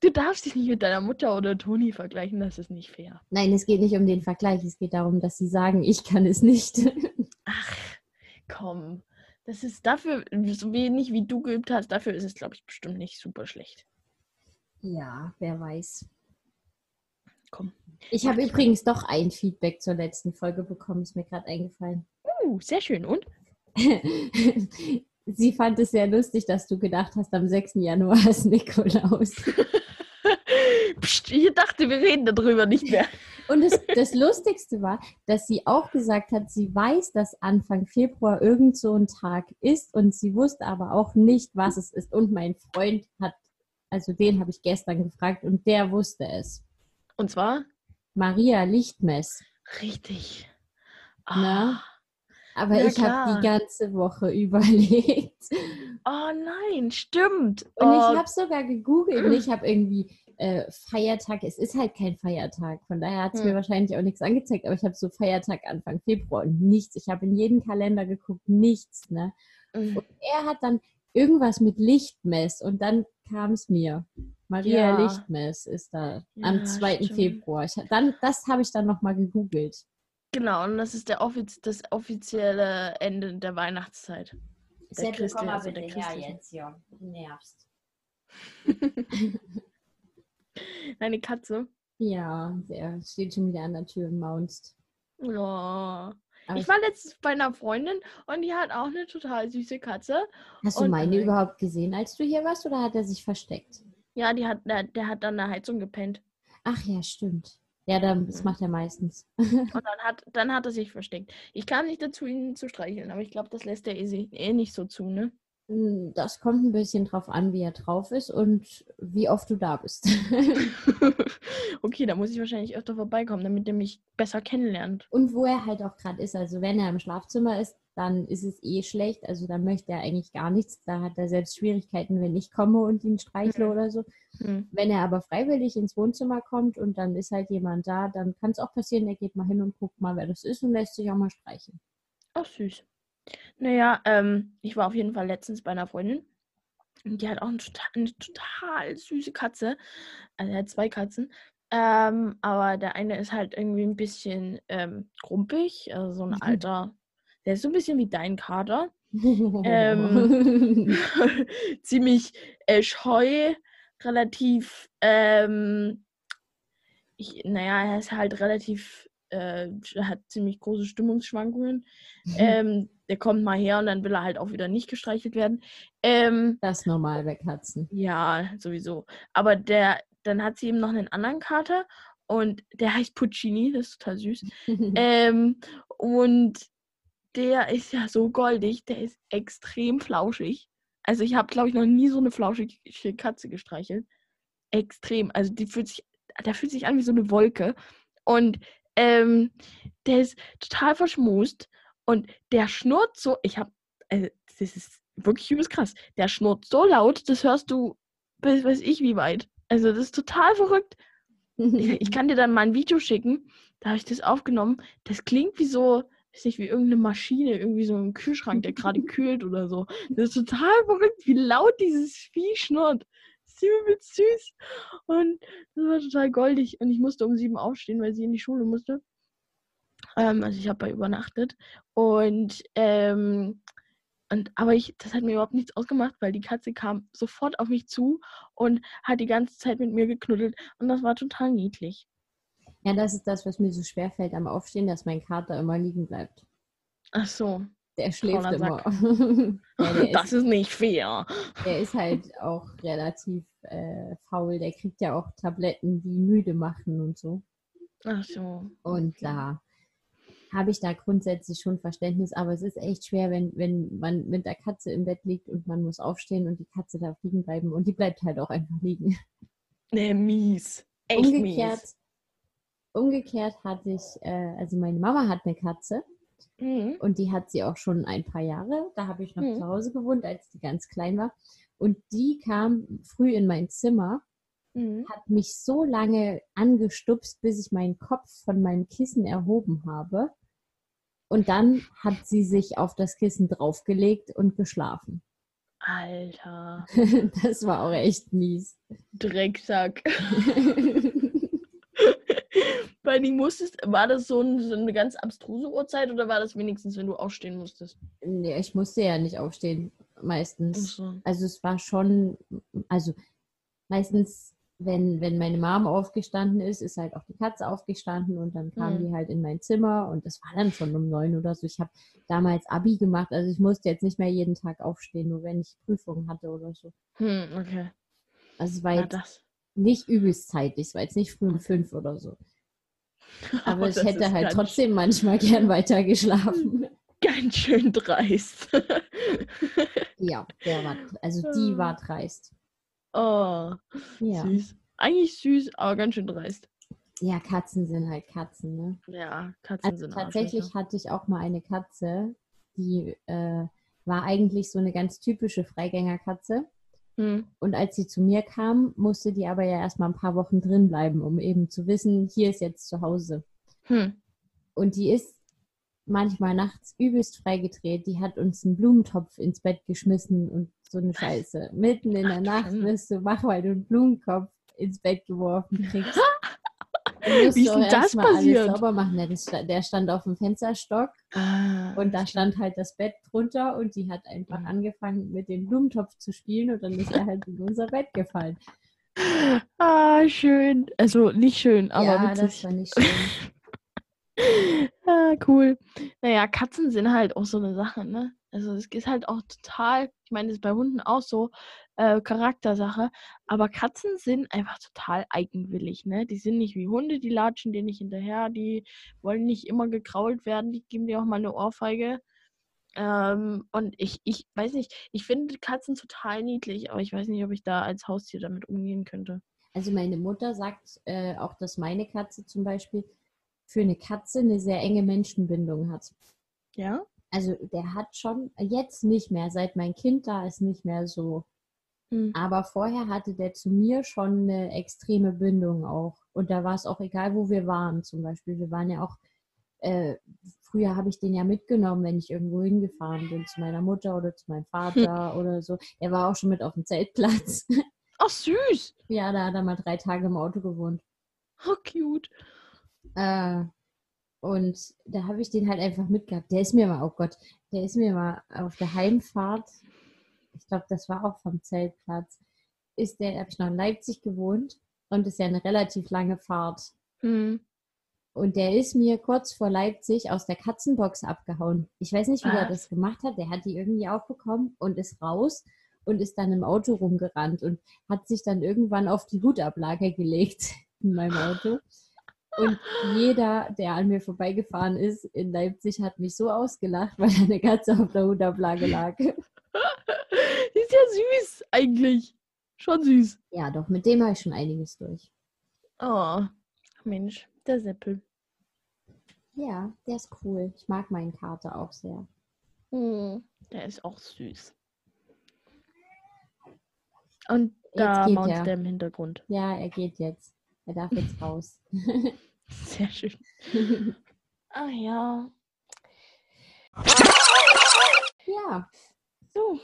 Du darfst dich nicht mit deiner Mutter oder Toni vergleichen, das ist nicht fair. Nein, es geht nicht um den Vergleich, es geht darum, dass sie sagen, ich kann es nicht. Ach, komm. Das ist dafür, so wenig wie du geübt hast, dafür ist es, glaube ich, bestimmt nicht super schlecht. ja, wer weiß. Komm. Ich habe übrigens doch ein Feedback zur letzten Folge bekommen, ist mir gerade eingefallen. Uh, sehr schön. Und? Sie fand es sehr lustig, dass du gedacht hast, am 6. Januar ist Nikolaus. Psst, ich dachte, wir reden darüber nicht mehr. Und das, das Lustigste war, dass sie auch gesagt hat, sie weiß, dass Anfang Februar irgend so ein Tag ist und sie wusste aber auch nicht, was es ist. Und mein Freund hat, also den habe ich gestern gefragt und der wusste es. Und zwar? Maria Lichtmess. Richtig. Na? Aber Ja, ich habe die ganze Woche überlegt. Oh nein, stimmt. Und oh, ich habe sogar gegoogelt und ich habe irgendwie äh, Feiertag, es ist halt kein Feiertag, von daher hat es mir Hm. wahrscheinlich auch nichts angezeigt, aber ich habe so Feiertag Anfang Februar und nichts. Ich habe in jeden Kalender geguckt, nichts. Ne? mm, Und er hat dann irgendwas mit Lichtmess und dann kam es mir. Maria Ja. Lichtmess ist da am Ja, 2. stimmt. Februar. Ich, dann, das habe ich dann nochmal gegoogelt. Genau, und das ist der offiz das offizielle Ende der Weihnachtszeit. Der Sepp, Christi- komm mal also bitte her jetzt hier. Du nervst. Eine Katze. Ja, der steht schon wieder an der Tür und maunzt. Oh. Aber Ich war letztens bei einer Freundin und die hat auch eine total süße Katze. Hast du und- meine überhaupt gesehen, als du hier warst, oder hat er sich versteckt? Ja, die hat, der, der hat an der Heizung gepennt. Ach ja, stimmt. Ja, das macht er meistens. Und dann hat, dann hat er sich versteckt. Ich kam nicht dazu, ihn zu streicheln, aber ich glaube, das lässt er eh, eh nicht so zu, ne? Mm, Das kommt ein bisschen drauf an, wie er drauf ist und wie oft du da bist. okay, da muss ich wahrscheinlich öfter vorbeikommen, damit er mich besser kennenlernt. und wo er halt auch gerade ist. Also wenn er im Schlafzimmer ist, dann ist es eh schlecht. Also dann möchte er eigentlich gar nichts. Da hat er selbst Schwierigkeiten, wenn ich komme und ihn streichle Mhm. oder so. Hm. Wenn er aber freiwillig ins Wohnzimmer kommt und dann ist halt jemand da, dann kann es auch passieren, er geht mal hin und guckt mal, wer das ist und lässt sich auch mal streicheln. Ach, süß. Naja, ähm, ich war auf jeden Fall letztens bei einer Freundin. Und die hat auch eine total, eine total süße Katze. Also er hat zwei Katzen. Ähm, aber der eine ist halt irgendwie ein bisschen ähm, grumpig, also so ein Mhm. alter. Der ist so ein bisschen wie dein Kater. Ähm, ziemlich äh, scheu, relativ, ähm, ich, naja, er ist halt relativ, äh, hat ziemlich große Stimmungsschwankungen. Ähm, der kommt mal her und dann will er halt auch wieder nicht gestreichelt werden. Ähm, das ist normal bei Katzen. ja, sowieso. Aber der, dann hat sie eben noch einen anderen Kater und der heißt Puccini, das ist total süß. Ähm, und der ist ja so goldig, der ist extrem flauschig. Also ich habe, glaube ich, noch nie so eine flauschige Katze gestreichelt. Extrem. Also die fühlt sich, der fühlt sich an wie so eine Wolke. Und ähm, der ist total verschmust und der schnurrt so. Ich habe, also das ist wirklich übelst krass. Der schnurrt so laut, das hörst du bis weiß ich wie weit. Also das ist total verrückt. Ich, ich kann dir dann mal ein Video schicken. Da habe ich das aufgenommen. Das klingt wie so, weiß nicht, wie irgendeine Maschine, irgendwie so ein Kühlschrank, der gerade kühlt oder so. Das ist total verrückt, wie laut dieses Vieh schnurrt. Übelst süß. Und das war total goldig. Und ich musste um sieben aufstehen, weil sie in die Schule musste. Ähm, also ich habe bei übernachtet. Und ähm, und, aber ich, das hat mir überhaupt nichts ausgemacht, weil die Katze kam sofort auf mich zu und hat die ganze Zeit mit mir geknuddelt. Und das war total niedlich. Ja, das ist das, was mir so schwer fällt am Aufstehen, dass mein Kater immer liegen bleibt. Ach so. Der schläft Fauler immer. Ja, der, Das ist, ist nicht fair. der ist halt auch relativ äh, faul. Der kriegt ja auch Tabletten, die müde machen und so. Ach so. Und da habe ich da grundsätzlich schon Verständnis, aber es ist echt schwer, wenn, wenn man mit der Katze im Bett liegt und man muss aufstehen und die Katze darf liegen bleiben und die bleibt halt auch einfach liegen. Nee, mies. Echt umgekehrt, mies. umgekehrt hatte ich, äh, also meine Mama hat eine Katze Mhm. und die hat sie auch schon ein paar Jahre. Da habe ich noch Mhm. zu Hause gewohnt, als die ganz klein war. Und die kam früh in mein Zimmer, Mhm. hat mich so lange angestupst, bis ich meinen Kopf von meinem Kissen erhoben habe. Und dann hat sie sich auf das Kissen draufgelegt und geschlafen. Alter. Das war auch echt mies. Drecksack. Weil die musstest, war das so, ein, so eine ganz abstruse Uhrzeit oder war das wenigstens, wenn du aufstehen musstest? nee, ich musste ja nicht aufstehen, meistens. so. Also es war schon, also meistens, wenn, wenn meine Mom aufgestanden ist, ist halt auch die Katze aufgestanden und dann kam Mhm. die halt in mein Zimmer und das war dann schon um neun oder so. Ich habe damals Abi gemacht, also ich musste jetzt nicht mehr jeden Tag aufstehen, nur wenn ich Prüfungen hatte oder so. Hm, okay. Also es war Na, jetzt das. nicht übelst zeitig, es war jetzt nicht früh um fünf oder so. Aber ich das hätte halt trotzdem manchmal gern weiter geschlafen. Ganz schön dreist. ja, der war, also die war dreist. oh, Ja. süß. Eigentlich süß, aber ganz schön dreist. ja, Katzen sind halt Katzen, ne? Ja, Katzen Also sind tatsächlich Arschlöcher. hatte ich auch mal eine Katze, die äh, war eigentlich so eine ganz typische Freigängerkatze. Hm. Und als sie zu mir kam, musste die aber ja erstmal ein paar Wochen drin bleiben, um eben zu wissen, hier ist jetzt zu Hause. Hm. Und die ist manchmal nachts übelst freigedreht. Die hat uns einen Blumentopf ins Bett geschmissen und so eine Scheiße. Mitten in der Ach, Nacht wirst du wach, weil du einen Blumentopf ins Bett geworfen kriegst. Wie ist denn das alles passiert? sauber machen. Der, das sta- der stand auf dem Fensterstock Ah, und da stand halt das Bett drunter und die hat einfach angefangen mit dem Blumentopf zu spielen und dann ist er halt in unser Bett gefallen. ah, schön. Also nicht schön, aber ja, das witzig. war nicht schön. Ah, cool. Naja, Katzen sind halt auch so eine Sache, ne? Also es ist halt auch total, ich meine, das ist bei Hunden auch so, äh, Charaktersache, aber Katzen sind einfach total eigenwillig, ne? Die sind nicht wie Hunde, die latschen dir nicht hinterher, die wollen nicht immer gekrault werden, die geben dir auch mal eine Ohrfeige. Ähm, und ich, ich weiß nicht, ich finde Katzen total niedlich, aber ich weiß nicht, ob ich da als Haustier damit umgehen könnte. Also meine Mutter sagt äh, auch, dass meine Katze zum Beispiel für eine Katze eine sehr enge Menschenbindung hat. Ja? Also der hat schon, jetzt nicht mehr, seit mein Kind da ist nicht mehr so. Hm. Aber vorher hatte der zu mir schon eine extreme Bindung auch. Und da war es auch egal, wo wir waren zum Beispiel. Wir waren ja auch, äh, früher habe ich den ja mitgenommen, wenn ich irgendwo hingefahren bin, zu meiner Mutter oder zu meinem Vater oder so. Er war auch schon mit auf dem Zeltplatz. Ach, süß! ja, da hat er mal drei Tage im Auto gewohnt. Oh, cute. Äh, und da habe ich den halt einfach mitgehabt. Der ist mir mal, oh Gott, der ist mir mal auf der Heimfahrt, ich glaube, das war auch vom Zeltplatz, ist der, habe ich noch in Leipzig gewohnt und ist ja eine relativ lange Fahrt. Hm. Und der ist mir kurz vor Leipzig aus der Katzenbox abgehauen. Ich weiß nicht, wie er Was? das gemacht hat. Der hat die irgendwie aufbekommen und ist raus und ist dann im Auto rumgerannt und hat sich dann irgendwann auf die Hutablage gelegt in meinem Auto. Und jeder, der an mir vorbeigefahren ist in Leipzig, hat mich so ausgelacht, weil eine Katze auf der Hutablage lag. ist ja süß, eigentlich. Schon süß. Ja, doch, mit dem habe ich schon einiges durch. Oh, Mensch, der Seppel. Ja, der ist cool. Ich mag meinen Kater auch sehr. Hm, der ist auch süß. Und da geht maunzt er. der im Hintergrund. Ja, er geht jetzt. Er darf jetzt raus. Sehr schön. Ah ja. ja, So.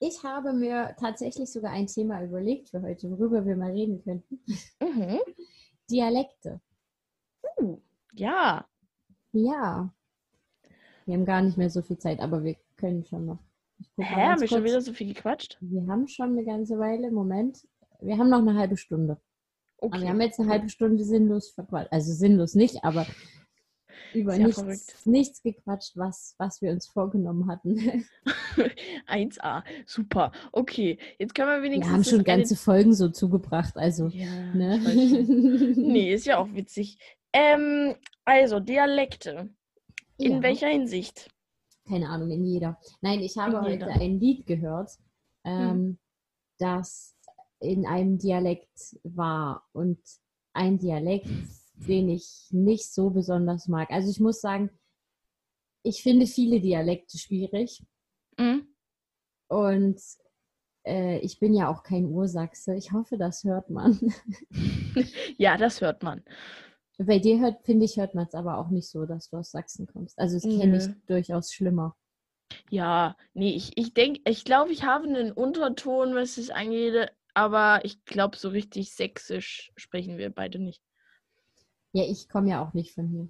ich habe mir tatsächlich sogar ein Thema überlegt für heute, worüber wir mal reden könnten. Mhm. Dialekte. Uh, ja. Ja. Wir haben gar nicht mehr so viel Zeit, aber wir können schon noch. Hä, haben wir schon wieder so viel gequatscht? Wir haben schon eine ganze Weile. Moment. Wir haben noch eine halbe Stunde. Aber wir haben jetzt eine halbe Stunde sinnlos verquatscht. Also sinnlos nicht, aber über Sehr nichts, verrückt. nichts gequatscht, was, was wir uns vorgenommen hatten. 1a, super. Okay, jetzt können wir Wir wenigstens. haben das schon ganze Folgen so zugebracht, also. Ja, Ne? Nee, ist ja auch witzig. Ähm, also, Dialekte. In Ja. welcher Hinsicht? Keine Ahnung, in jeder. Nein, ich habe In heute jeder. ein Lied gehört, ähm, Hm. das in einem Dialekt war und ein Dialekt, den ich nicht so besonders mag. Also ich muss sagen, ich finde viele Dialekte schwierig Hm? und äh, ich bin ja auch kein Ursachse. Ich hoffe, das hört man. Ja, das hört man. Bei dir hört, finde ich, hört man es aber auch nicht so, dass du aus Sachsen kommst. Also das kenne ich Nö. durchaus schlimmer. Ja, nee, ich, ich denke, ich glaube, ich habe einen Unterton, was es angeht, aber ich glaube, so richtig sächsisch sprechen wir beide nicht. Ja, ich komme ja auch nicht von hier.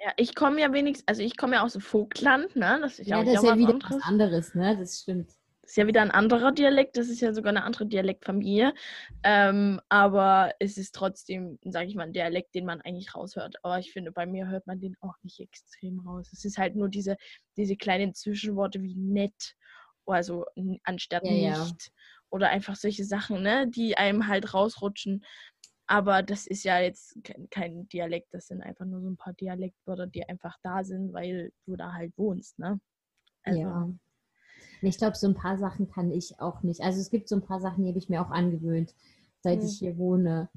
Ja, ich komme ja wenigstens, also ich komme ja aus dem Vogtland, ne? Das ist ja, Ja, das ist ja wieder anderes. was anderes, ne? Das stimmt. Das ist ja wieder ein anderer Dialekt, das ist ja sogar eine andere Dialektfamilie. Ähm, aber es ist trotzdem, sage ich mal, ein Dialekt, den man eigentlich raushört. Aber ich finde, bei mir hört man den auch nicht extrem raus. Es ist halt nur diese, diese kleinen Zwischenworte wie nett, also anstatt Ja, ja. Oder einfach solche Sachen, ne, die einem halt rausrutschen. Aber das ist ja jetzt kein, Dialekt, das sind einfach nur so ein paar Dialektwörter, die einfach da sind, weil du da halt wohnst, ne? Also, Ja. Ich glaube, so ein paar Sachen kann ich auch nicht. Also es gibt so ein paar Sachen, die habe ich mir auch angewöhnt, seit Hm. ich hier wohne.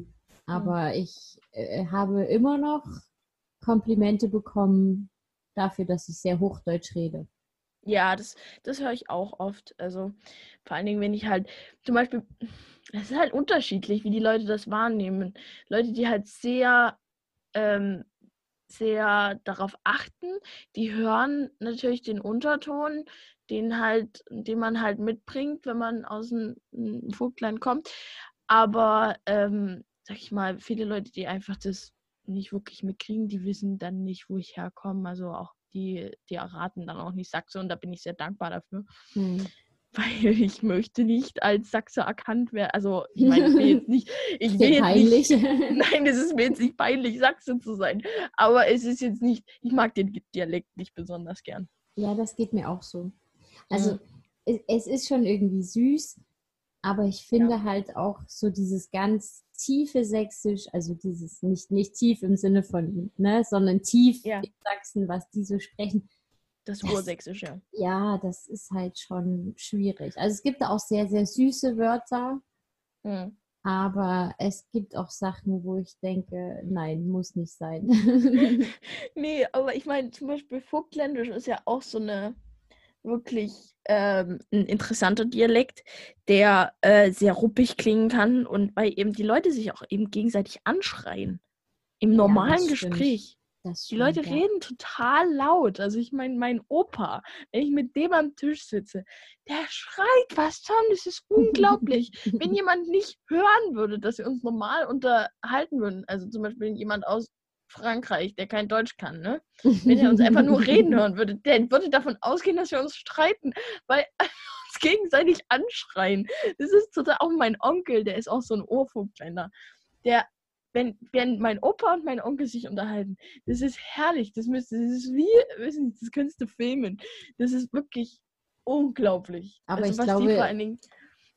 Aber ich äh, habe immer noch Komplimente bekommen dafür, dass ich sehr Hochdeutsch rede. Ja, das, das höre ich auch oft. Also vor allen Dingen, wenn ich halt, zum Beispiel, es ist halt unterschiedlich, wie die Leute das wahrnehmen. Leute, die halt sehr, ähm, sehr darauf achten, die hören natürlich den Unterton, den halt, den man halt mitbringt, wenn man aus dem m, Vogtland kommt. Aber, ähm, sag ich mal, viele Leute, die einfach das nicht wirklich mitkriegen, die wissen dann nicht, wo ich herkomme. Also auch die, die erraten dann auch nicht Sachse und da bin ich sehr dankbar dafür, Hm. weil ich möchte nicht als Sachse erkannt werden. Also ich meine, ich will jetzt nicht, ich will peinlich? nicht, nein, es ist mir jetzt nicht peinlich, Sachse zu sein, aber es ist jetzt nicht, ich mag den Dialekt nicht besonders gern. ja, das geht mir auch so. Also Mhm. es, es ist schon irgendwie süß, aber ich finde halt auch so dieses ganz tiefe Sächsisch, also dieses nicht, nicht tief im Sinne von, ne, sondern tief Ja. in Sachsen, was die so sprechen. Das Das- Ursächsische. Ja, das ist halt schon schwierig. Also es gibt auch sehr, sehr süße Wörter, Mhm. aber es gibt auch Sachen, wo ich denke, nein, muss nicht sein. Nee, aber ich meine, zum Beispiel Vogtländisch ist ja auch so eine wirklich ähm, ein interessanter Dialekt, der äh, sehr ruppig klingen kann und weil eben die Leute sich auch eben gegenseitig anschreien. Im Ja, normalen stimmt. Gespräch. Das Die Leute stimmt, ja. reden total laut. Also ich meine, mein Opa, wenn ich mit dem am Tisch sitze, der schreit was schon. Das ist unglaublich. wenn jemand nicht hören würde, dass wir uns normal unterhalten würden, also zum Beispiel jemand aus Frankreich, der kein Deutsch kann, ne? Wenn er uns einfach nur reden hören würde, der würde davon ausgehen, dass wir uns streiten, weil uns gegenseitig anschreien. Das ist total auch mein Onkel, der ist auch so ein Ohrvogtländer. Der, wenn, wenn mein Opa und mein Onkel sich unterhalten, das ist herrlich. Das, müsste, das ist wie, weiß nicht, das könntest du filmen. Das ist wirklich unglaublich. Aber also, ich was die glaube- vor allen Dingen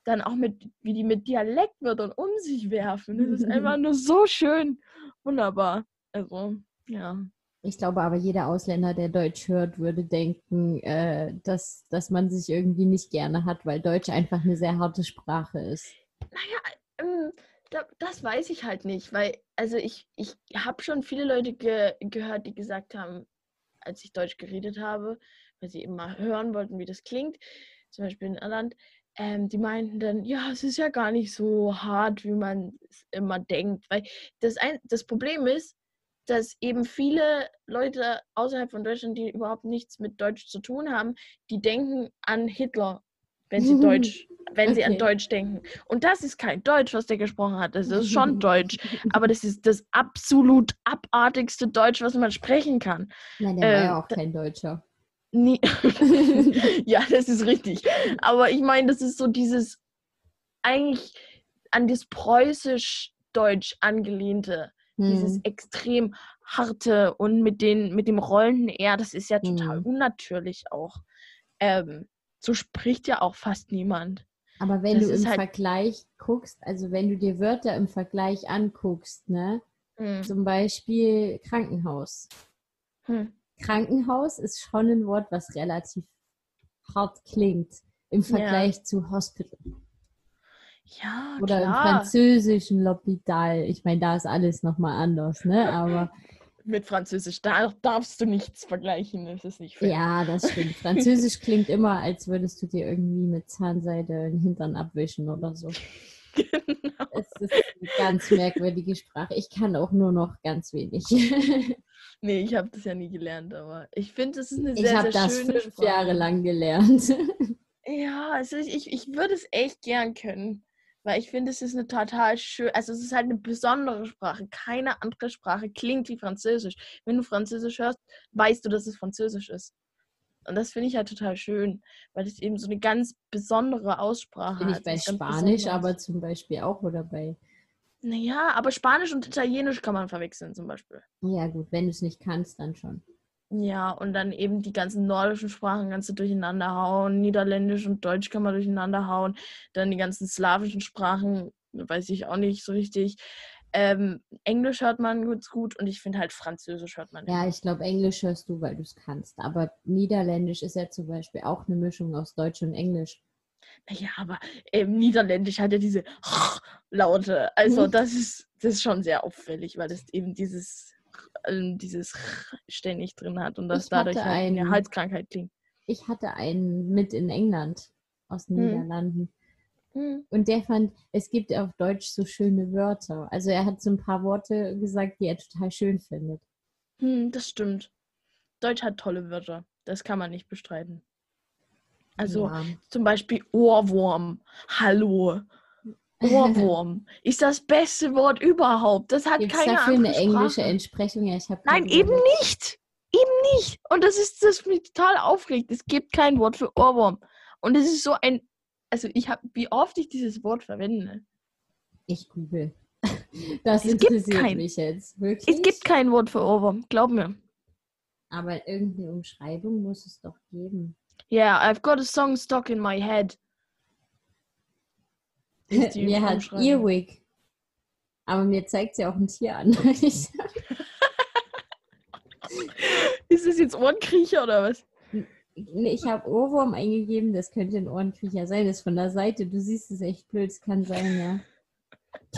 dann auch mit, wie die mit Dialektwörtern um sich werfen. Das ist einfach nur so schön. Wunderbar. Also, ja. Ich glaube aber, jeder Ausländer, der Deutsch hört, würde denken, äh, dass, dass man sich irgendwie nicht gerne hat, weil Deutsch einfach eine sehr harte Sprache ist. Naja, ähm, da, das weiß ich halt nicht, weil, also ich, ich habe schon viele Leute ge gehört, die gesagt haben, als ich Deutsch geredet habe, weil sie eben mal hören wollten, wie das klingt, zum Beispiel in Irland, ähm, die meinten dann, ja, es ist ja gar nicht so hart, wie man es immer denkt, weil das, ein, das Problem ist, dass eben viele Leute außerhalb von Deutschland, die überhaupt nichts mit Deutsch zu tun haben, die denken an Hitler, wenn sie Deutsch, wenn sie an Okay. Deutsch denken. Und das ist kein Deutsch, was der gesprochen hat. Das ist schon Deutsch, aber das ist das absolut abartigste Deutsch, was man sprechen kann. Nein, der war Ähm, ja auch da- kein Deutscher. Nie. ja, das ist richtig. Aber ich meine, das ist so dieses eigentlich an das preußisch-deutsch angelehnte, dieses Hm. extrem harte und mit, den, mit dem rollenden R, das ist ja total Mhm. unnatürlich auch. Ähm, so spricht ja auch fast niemand. Aber wenn Das du im halt- Vergleich guckst, also wenn du dir Wörter im Vergleich anguckst, ne? Hm. Zum Beispiel Krankenhaus. Hm. Krankenhaus ist schon ein Wort, was relativ hart klingt im Vergleich zu Hospital. Ja, Oder im klar. französischen L'Hôpital. Ich meine, da ist alles nochmal anders, ne? Aber Mit Französisch, da darfst du nichts vergleichen, das ist nicht fair. ja, das stimmt. Französisch klingt immer, als würdest du dir irgendwie mit Zahnseide den Hintern abwischen oder so. Genau. Es ist eine ganz merkwürdige Sprache. Ich kann auch nur noch ganz wenig. Nee, ich habe das ja nie gelernt, aber ich finde, es ist eine Ich sehr, habe sehr das schöne fünf Sprache. Jahre lang gelernt. Ja, also ich, ich, ich würde es echt gern können, weil ich finde, es ist eine total schön, also es ist halt eine besondere Sprache. Keine andere Sprache klingt wie Französisch. Wenn du Französisch hörst, weißt du, dass es Französisch ist. Und das finde ich halt total schön, weil es eben so eine ganz besondere Aussprache Bin ich hat. bei was ganz Spanisch aber zum Beispiel auch oder bei. Naja, aber Spanisch und Italienisch kann man verwechseln zum Beispiel. Ja, gut, wenn du es nicht kannst, dann schon. Ja, und dann eben die ganzen nordischen Sprachen kannst du durcheinander hauen. Niederländisch und Deutsch kann man durcheinander hauen. Dann die ganzen slawischen Sprachen, weiß ich auch nicht so richtig. Ähm, Englisch hört man ganz gut und ich finde halt Französisch hört man Ja, ich glaube, Englisch hörst du, weil du es kannst. Aber Niederländisch ist ja zum Beispiel auch eine Mischung aus Deutsch und Englisch. Naja, aber ähm, Niederländisch hat ja diese Laute. Also Mhm. das ist, das ist schon sehr auffällig, weil es eben dieses, ähm, dieses ständig drin hat und das Ich dadurch halt eine Halskrankheit klingt. Ich hatte einen mit in England aus den Hm. Niederlanden. Hm. Und der fand, es gibt auf Deutsch so schöne Wörter. Also er hat so ein paar Worte gesagt, die er total schön findet. Hm, das stimmt. Deutsch hat tolle Wörter. Das kann man nicht bestreiten. Also ja. zum Beispiel Ohrwurm. Hallo. Ohrwurm ist das beste Wort überhaupt. Das hat Gibt es keine dafür andere eine englische Sprache. Entsprechung? Ja, ich habe Nein, eben nicht. Eben nicht. Und das ist das mich total aufregt. Es gibt kein Wort für Ohrwurm. Und es ist so ein. Also ich habe, wie oft ich dieses Wort verwende. Ich google. Das Es gibt interessiert kein- mich jetzt. Wirklich? Es gibt kein Wort für Ohrwurm, glaub mir. Aber irgendeine Umschreibung muss es doch geben. Yeah, I've got a song stuck in my head. Die mir hat. Earwig. Aber mir zeigt sie auch ein Tier an. Ist das jetzt Ohrenkriecher oder was? Nee, ich habe Ohrwurm eingegeben, das könnte ein Ohrenkriecher sein. Das ist von der Seite. Du siehst es echt blöd, es kann sein, ja.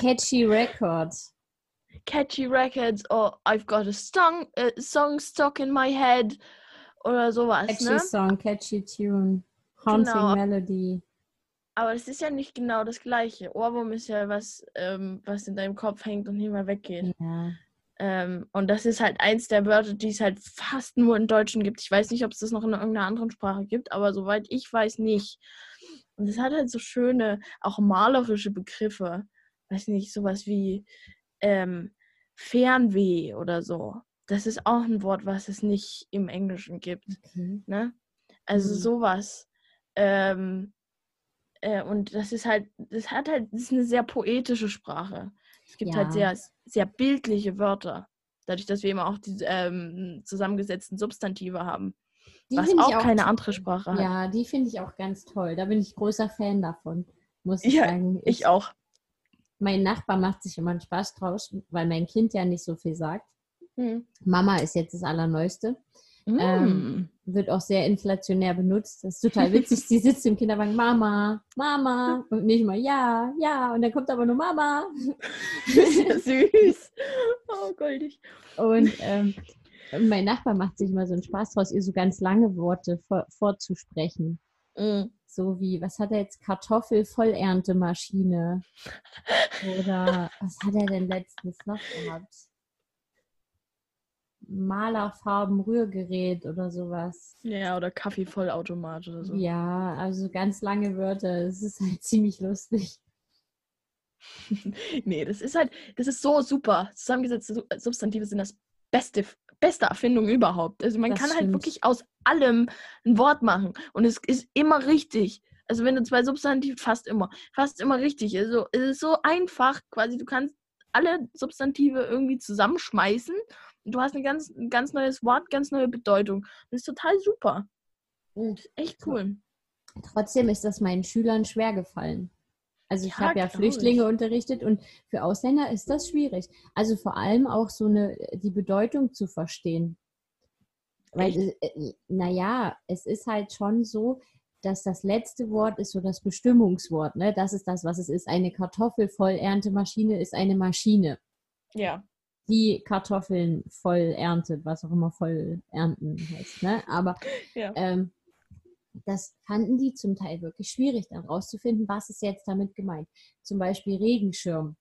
Catchy Record. Catchy Records or I've got a song, a song stuck in my head oder sowas, Catchy ne? Song, catchy Tune. Haunting Genau. Melody. Aber es ist ja nicht genau das gleiche. Ohrwurm ist ja was, ähm, was in deinem Kopf hängt und nie mehr weggeht. Ja. Ähm, und das ist halt eins der Wörter, die es halt fast nur im Deutschen gibt. Ich weiß nicht, ob es das noch in irgendeiner anderen Sprache gibt, aber soweit ich weiß nicht. Und es hat halt so schöne, auch malerische Begriffe. Weiß nicht, sowas wie ähm, Fernweh oder so. Das ist auch ein Wort, was es nicht im Englischen gibt. Okay. Ne? Also Mhm. sowas. Ähm, äh, und das ist halt, das hat halt, das ist eine sehr poetische Sprache. Es gibt halt Ja. sehr, sehr bildliche Wörter. Dadurch, dass wir eben auch die ähm, zusammengesetzten Substantive haben. Die was ich auch keine andere Sprache hat. Ja, die finde ich auch ganz toll. Da bin ich großer Fan davon, muss ich Ja, sagen. Ich auch. Mein Nachbar macht sich immer einen Spaß draus, weil mein Kind ja nicht so viel sagt. Hm. Mama ist jetzt das Allerneueste. Mm. Ähm, Wird auch sehr inflationär benutzt. Das ist total witzig. Sie sitzt im Kinderwagen, Mama, Mama. Und nicht mal, ja, ja. Und dann kommt aber nur Mama. Das ist ja süß. Oh, goldig. Und ähm, mein Nachbar macht sich immer so einen Spaß draus, ihr so ganz lange Worte vor, vorzusprechen. Mm. So wie, was hat er jetzt? Kartoffelvollerntemaschine. Oder was hat er denn letztens noch gehabt? Malerfarben-Rührgerät oder sowas. Ja, oder Kaffeevollautomat oder so. Ja, also ganz lange Wörter. Es ist halt ziemlich lustig. nee, das ist halt, das ist so super. Zusammengesetzte Su- Substantive sind das beste, beste Erfindung überhaupt. Also man Das kann halt stimmt. wirklich aus allem ein Wort machen und es ist immer richtig. Also wenn du zwei Substantive, fast immer, fast immer richtig. Also es ist so einfach, quasi du kannst alle Substantive irgendwie zusammenschmeißen du hast ein ganz, ein ganz neues Wort, ganz neue Bedeutung. Das ist total super. Ist echt cool. Trotzdem ist das meinen Schülern schwer gefallen. Also ich Ja, habe ja Flüchtlinge ich. unterrichtet und für Ausländer ist das schwierig. Also vor allem auch so eine die Bedeutung zu verstehen. Weil, Echt? äh, naja, es ist halt schon so, dass das letzte Wort ist so das Bestimmungswort. Ne? Das ist das, was es ist. Eine Kartoffelvollerntemaschine ist eine Maschine, Ja. Die Kartoffeln voll erntet, was auch immer voll ernten heißt. Ne? Aber Ja. ähm, das fanden die zum Teil wirklich schwierig, dann rauszufinden, was ist jetzt damit gemeint. Zum Beispiel Regenschirm.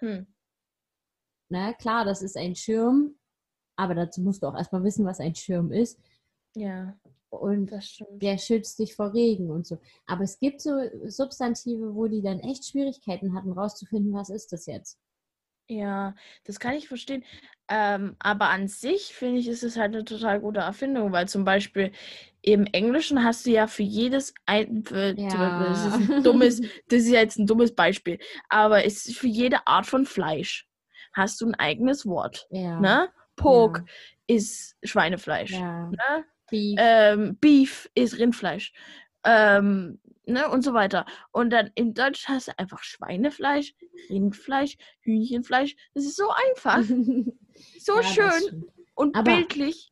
Hm. Ne? Klar, das ist ein Schirm, aber dazu musst du auch erstmal wissen, was ein Schirm ist. Ja, Und der schützt dich vor Regen und so. Aber es gibt so Substantive, wo die dann echt Schwierigkeiten hatten, rauszufinden, was ist das jetzt. Ja, das kann ich verstehen. Ähm, aber an sich finde ich, ist es halt eine total gute Erfindung, weil zum Beispiel im Englischen hast du ja für jedes ein, für, Beispiel, das ist ein dummes, das ist jetzt ein dummes Beispiel, aber es ist für jede Art von Fleisch hast du ein eigenes Wort. ja. Ne? Pork ist Schweinefleisch. Ja. Ne? Beef. ähm, Beef ist Rindfleisch. Ähm, ne, und so weiter. Und dann im Deutsch hast du einfach Schweinefleisch, Rindfleisch, Hühnchenfleisch. Das ist so einfach, so Ja, schön und Aber- bildlich.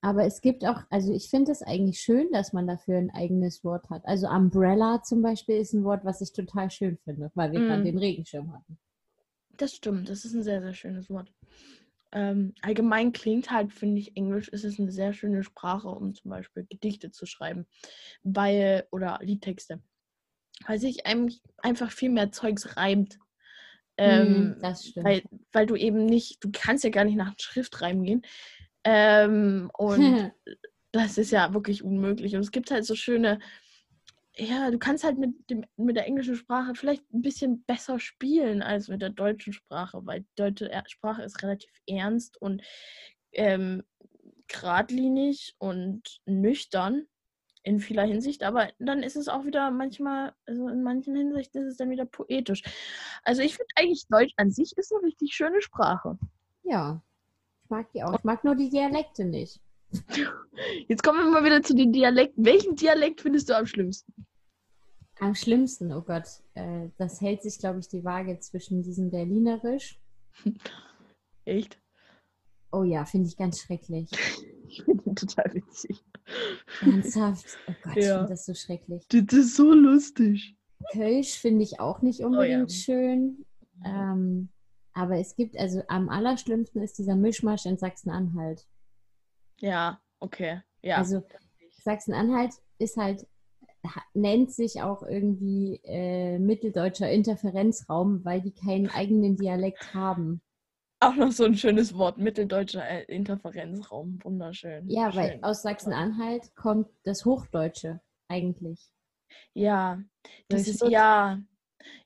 Aber es gibt auch, also ich finde es eigentlich schön, dass man dafür ein eigenes Wort hat. Also Umbrella zum Beispiel ist ein Wort, was ich total schön finde, weil wir Mm. gerade den Regenschirm hatten. Das stimmt, das ist ein sehr, sehr schönes Wort. Ähm, allgemein klingt halt, finde ich, Englisch ist es eine sehr schöne Sprache, um zum Beispiel Gedichte zu schreiben. Weil, oder Liedtexte. Weil sich einem einfach viel mehr Zeugs reimt. Ähm, Mm, das stimmt. weil, weil du eben nicht, du kannst ja gar nicht nach Schriftrahmen gehen. Ähm, und das ist ja wirklich unmöglich. Und es gibt halt so schöne, ja, du kannst halt mit, dem, mit der englischen Sprache vielleicht ein bisschen besser spielen als mit der deutschen Sprache, weil die deutsche Sprache ist relativ ernst und ähm, geradlinig und nüchtern in vieler Hinsicht, aber dann ist es auch wieder manchmal, also in manchen Hinsichten ist es dann wieder poetisch. Also ich finde eigentlich Deutsch an sich ist eine richtig schöne Sprache. ja, ich mag die auch. Ich mag nur die Dialekte nicht. Jetzt kommen wir mal wieder zu den Dialekten. Welchen Dialekt findest du am schlimmsten? Am schlimmsten, oh Gott, äh, das hält sich, glaube ich, die Waage zwischen diesem Berlinerisch. Echt? Oh ja, finde ich ganz schrecklich. Ich finde ihn total witzig. Ernsthaft. Oh Gott, ich Ja. finde das so schrecklich. Das ist so lustig. Kölsch finde ich auch nicht Oh ja. unbedingt schön. Ähm, aber es gibt, also am allerschlimmsten ist dieser Mischmasch in Sachsen-Anhalt. Ja, okay. Ja. Also Sachsen-Anhalt ist halt, ha- nennt sich auch irgendwie äh, mitteldeutscher Interferenzraum, weil die keinen eigenen Dialekt haben. auch noch so ein schönes Wort. Mitteldeutscher äh, Interferenzraum. Wunderschön. Ja, weil Schön. aus Sachsen-Anhalt kommt das Hochdeutsche eigentlich. Ja, das Das ist, ja.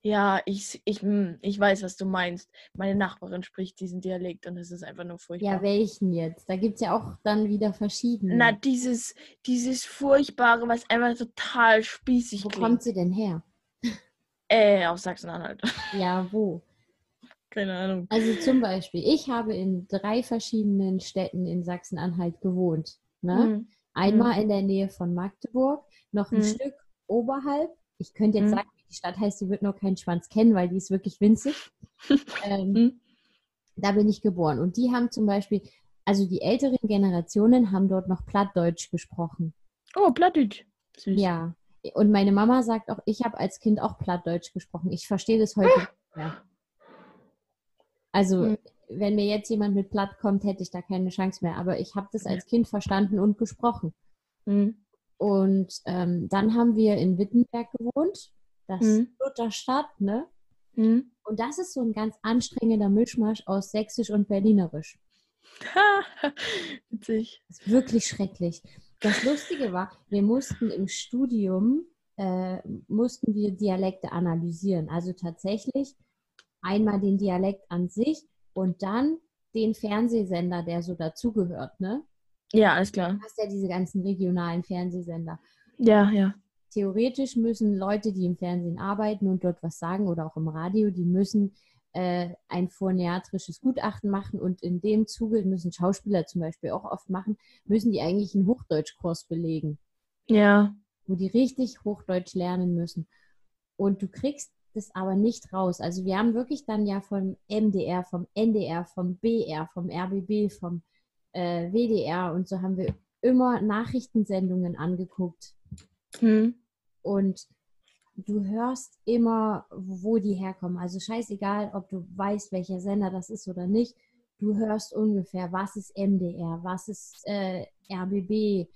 Ja, ich, ich, hm, ich weiß, was du meinst. Meine Nachbarin spricht diesen Dialekt und es ist einfach nur furchtbar. Ja, welchen jetzt? Da gibt es ja auch dann wieder verschiedene. Na, dieses, dieses Furchtbare, was einfach total spießig Wo klingt. kommt sie denn her? Äh, aus Sachsen-Anhalt. Ja, wo? Keine Ahnung. Also zum Beispiel, ich habe in drei verschiedenen Städten in Sachsen-Anhalt gewohnt. Ne? Hm. Einmal in der Nähe von Magdeburg, noch ein Mhm. Stück oberhalb. Ich könnte jetzt Mhm. sagen, die Stadt heißt, die wird nur keinen Schwanz kennen, weil die ist wirklich winzig. ähm, Mhm. Da bin ich geboren. Und die haben zum Beispiel, also die älteren Generationen haben dort noch Plattdeutsch gesprochen. Oh, Plattdeutsch. Süß. Ja. Und meine Mama sagt auch, ich habe als Kind auch Plattdeutsch gesprochen. Ich verstehe das heute nicht mehr. Also, Hm. wenn mir jetzt jemand mit Platt kommt, hätte ich da keine Chance mehr. Aber ich habe das als Kind verstanden und gesprochen. Hm. Und ähm, dann haben wir in Wittenberg gewohnt. Das Mhm. Lutherstadt, ne? Hm. Und das ist so ein ganz anstrengender Mischmasch aus Sächsisch und Berlinerisch. Witzig. Das ist wirklich schrecklich. Das Lustige war, wir mussten im Studium, äh, mussten wir Dialekte analysieren. Also tatsächlich einmal den Dialekt an sich und dann den Fernsehsender, der so dazugehört. Ne? Ja, alles klar. Du hast ja diese ganzen regionalen Fernsehsender. Ja, ja. Theoretisch müssen Leute, die im Fernsehen arbeiten und dort was sagen oder auch im Radio, die müssen äh, ein phoniatrisches Gutachten machen und in dem Zuge müssen Schauspieler zum Beispiel auch oft machen, müssen die eigentlich einen Hochdeutschkurs belegen. Ja. Wo die richtig Hochdeutsch lernen müssen. Und du kriegst das aber nicht raus. Also wir haben wirklich dann ja vom MDR, vom NDR, vom BR, vom RBB, vom äh, WDR und so haben wir immer Nachrichtensendungen angeguckt. Hm. Und du hörst immer, wo die herkommen. Also scheißegal, ob du weißt, welcher Sender das ist oder nicht. Du hörst ungefähr, was ist MDR, was ist äh, RBB,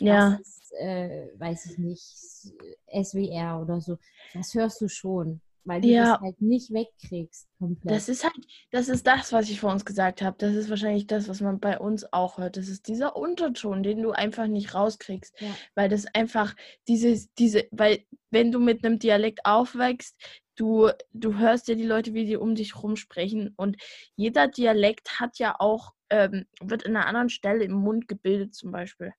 Ja. was ist, äh, weiß ich nicht, SWR oder so. Das hörst du schon, weil du Ja. das halt nicht wegkriegst komplett. Das ist halt, das ist das, was ich vor uns gesagt habe. Das ist wahrscheinlich das, was man bei uns auch hört. Das ist dieser Unterton, den du einfach nicht rauskriegst. Ja. Weil das einfach dieses, diese, weil wenn du mit einem Dialekt aufwächst, du, du hörst ja die Leute, wie die um dich rum sprechen. Und jeder Dialekt hat ja auch, ähm, wird an einer anderen Stelle im Mund gebildet, zum Beispiel.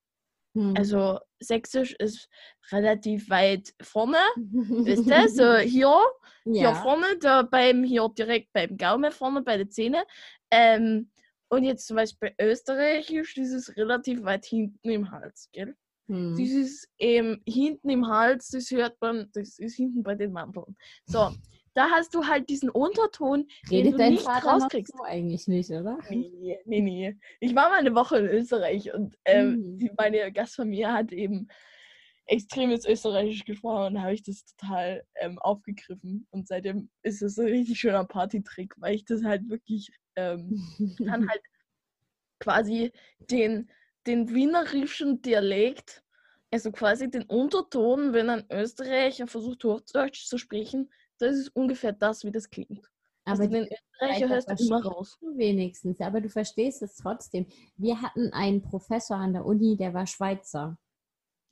Hm. Also Sächsisch ist relativ weit vorne, wisst ihr? So hier, hier ja. vorne, da beim, hier direkt beim Gaumen vorne bei der Zähne. Ähm, und jetzt zum Beispiel Österreichisch, dieses relativ weit hinten im Hals, gell? Hm. Dieses ähm, hinten im Hals, das hört man, das ist hinten bei den Mandeln. So, da hast du halt diesen Unterton, den Redet du dein nicht Vater rauskriegst. so eigentlich nicht, oder? Nee, nee, nee. Ich war mal eine Woche in Österreich und ähm, Mhm. die, meine Gastfamilie hat eben extremes Österreichisch gesprochen und da habe ich das total ähm, aufgegriffen. Und seitdem ist es so ein richtig schöner Partytrick, weil ich das halt wirklich ähm, dann halt quasi den, den wienerischen Dialekt, also quasi den Unterton, wenn ein Österreicher versucht, Hochdeutsch zu sprechen, das ist ungefähr das, wie das klingt. Aber also den Österreicher hörst du immer raus. wenigstens, aber du verstehst es trotzdem. Wir hatten einen Professor an der Uni, der war Schweizer.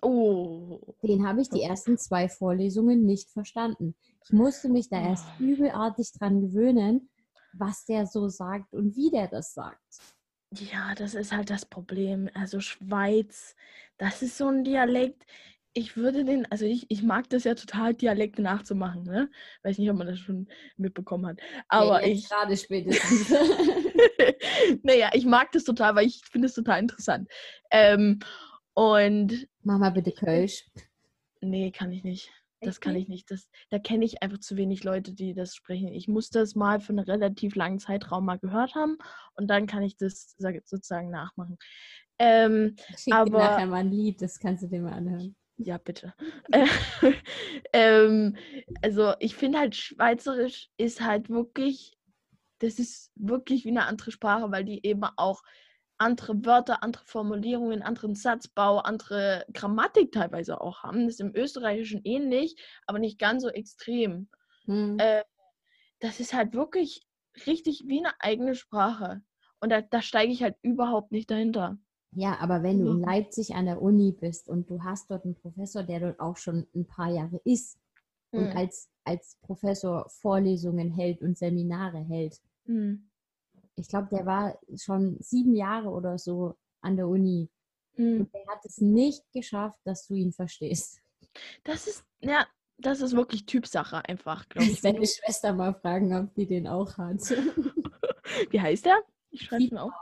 Oh. Den habe ich die ersten zwei Vorlesungen nicht verstanden. Ich musste mich da erst Ah. übelartig dran gewöhnen, was der so sagt und wie der das sagt. Ja, das ist halt das Problem. Also Schweiz, das ist so ein Dialekt. Ich würde den, also ich, ich mag das ja total, Dialekte nachzumachen, ne? Weiß nicht, ob man das schon mitbekommen hat. Aber jetzt ich, gerade spätestens. naja, ich mag das total, weil ich finde es total interessant. Ähm, und Mach mal bitte Kölsch. nee, kann ich nicht. Das kann ich nicht. Das, da kenne ich einfach zu wenig Leute, die das sprechen. Ich muss das mal für einen relativ langen Zeitraum mal gehört haben und dann kann ich das sag- sozusagen nachmachen. Ähm, Ich schick dir nachher mal ein Lied, das kannst du dir mal anhören. Ja, bitte. Äh, ähm, also ich finde halt, Schweizerisch ist halt wirklich, das ist wirklich wie eine andere Sprache, weil die eben auch andere Wörter, andere Formulierungen, anderen Satzbau, andere Grammatik teilweise auch haben. Das ist im Österreichischen ähnlich, aber nicht ganz so extrem. Hm. Äh, das ist halt wirklich richtig wie eine eigene Sprache. Und da, da steige ich halt überhaupt nicht dahinter. Ja, aber wenn du in Mhm. Leipzig an der Uni bist und du hast dort einen Professor, der dort auch schon ein paar Jahre ist und Hm. als, als Professor Vorlesungen hält und Seminare hält, Hm. ich glaube, der war schon sieben Jahre oder so an der Uni Hm. und der hat es nicht geschafft, dass du ihn verstehst. Das ist, ja, das ist wirklich Typsache einfach, glaube Ich ich. werde die Schwester mal fragen, ob die den auch hat. Wie heißt der? Ich schreibe ihn auf.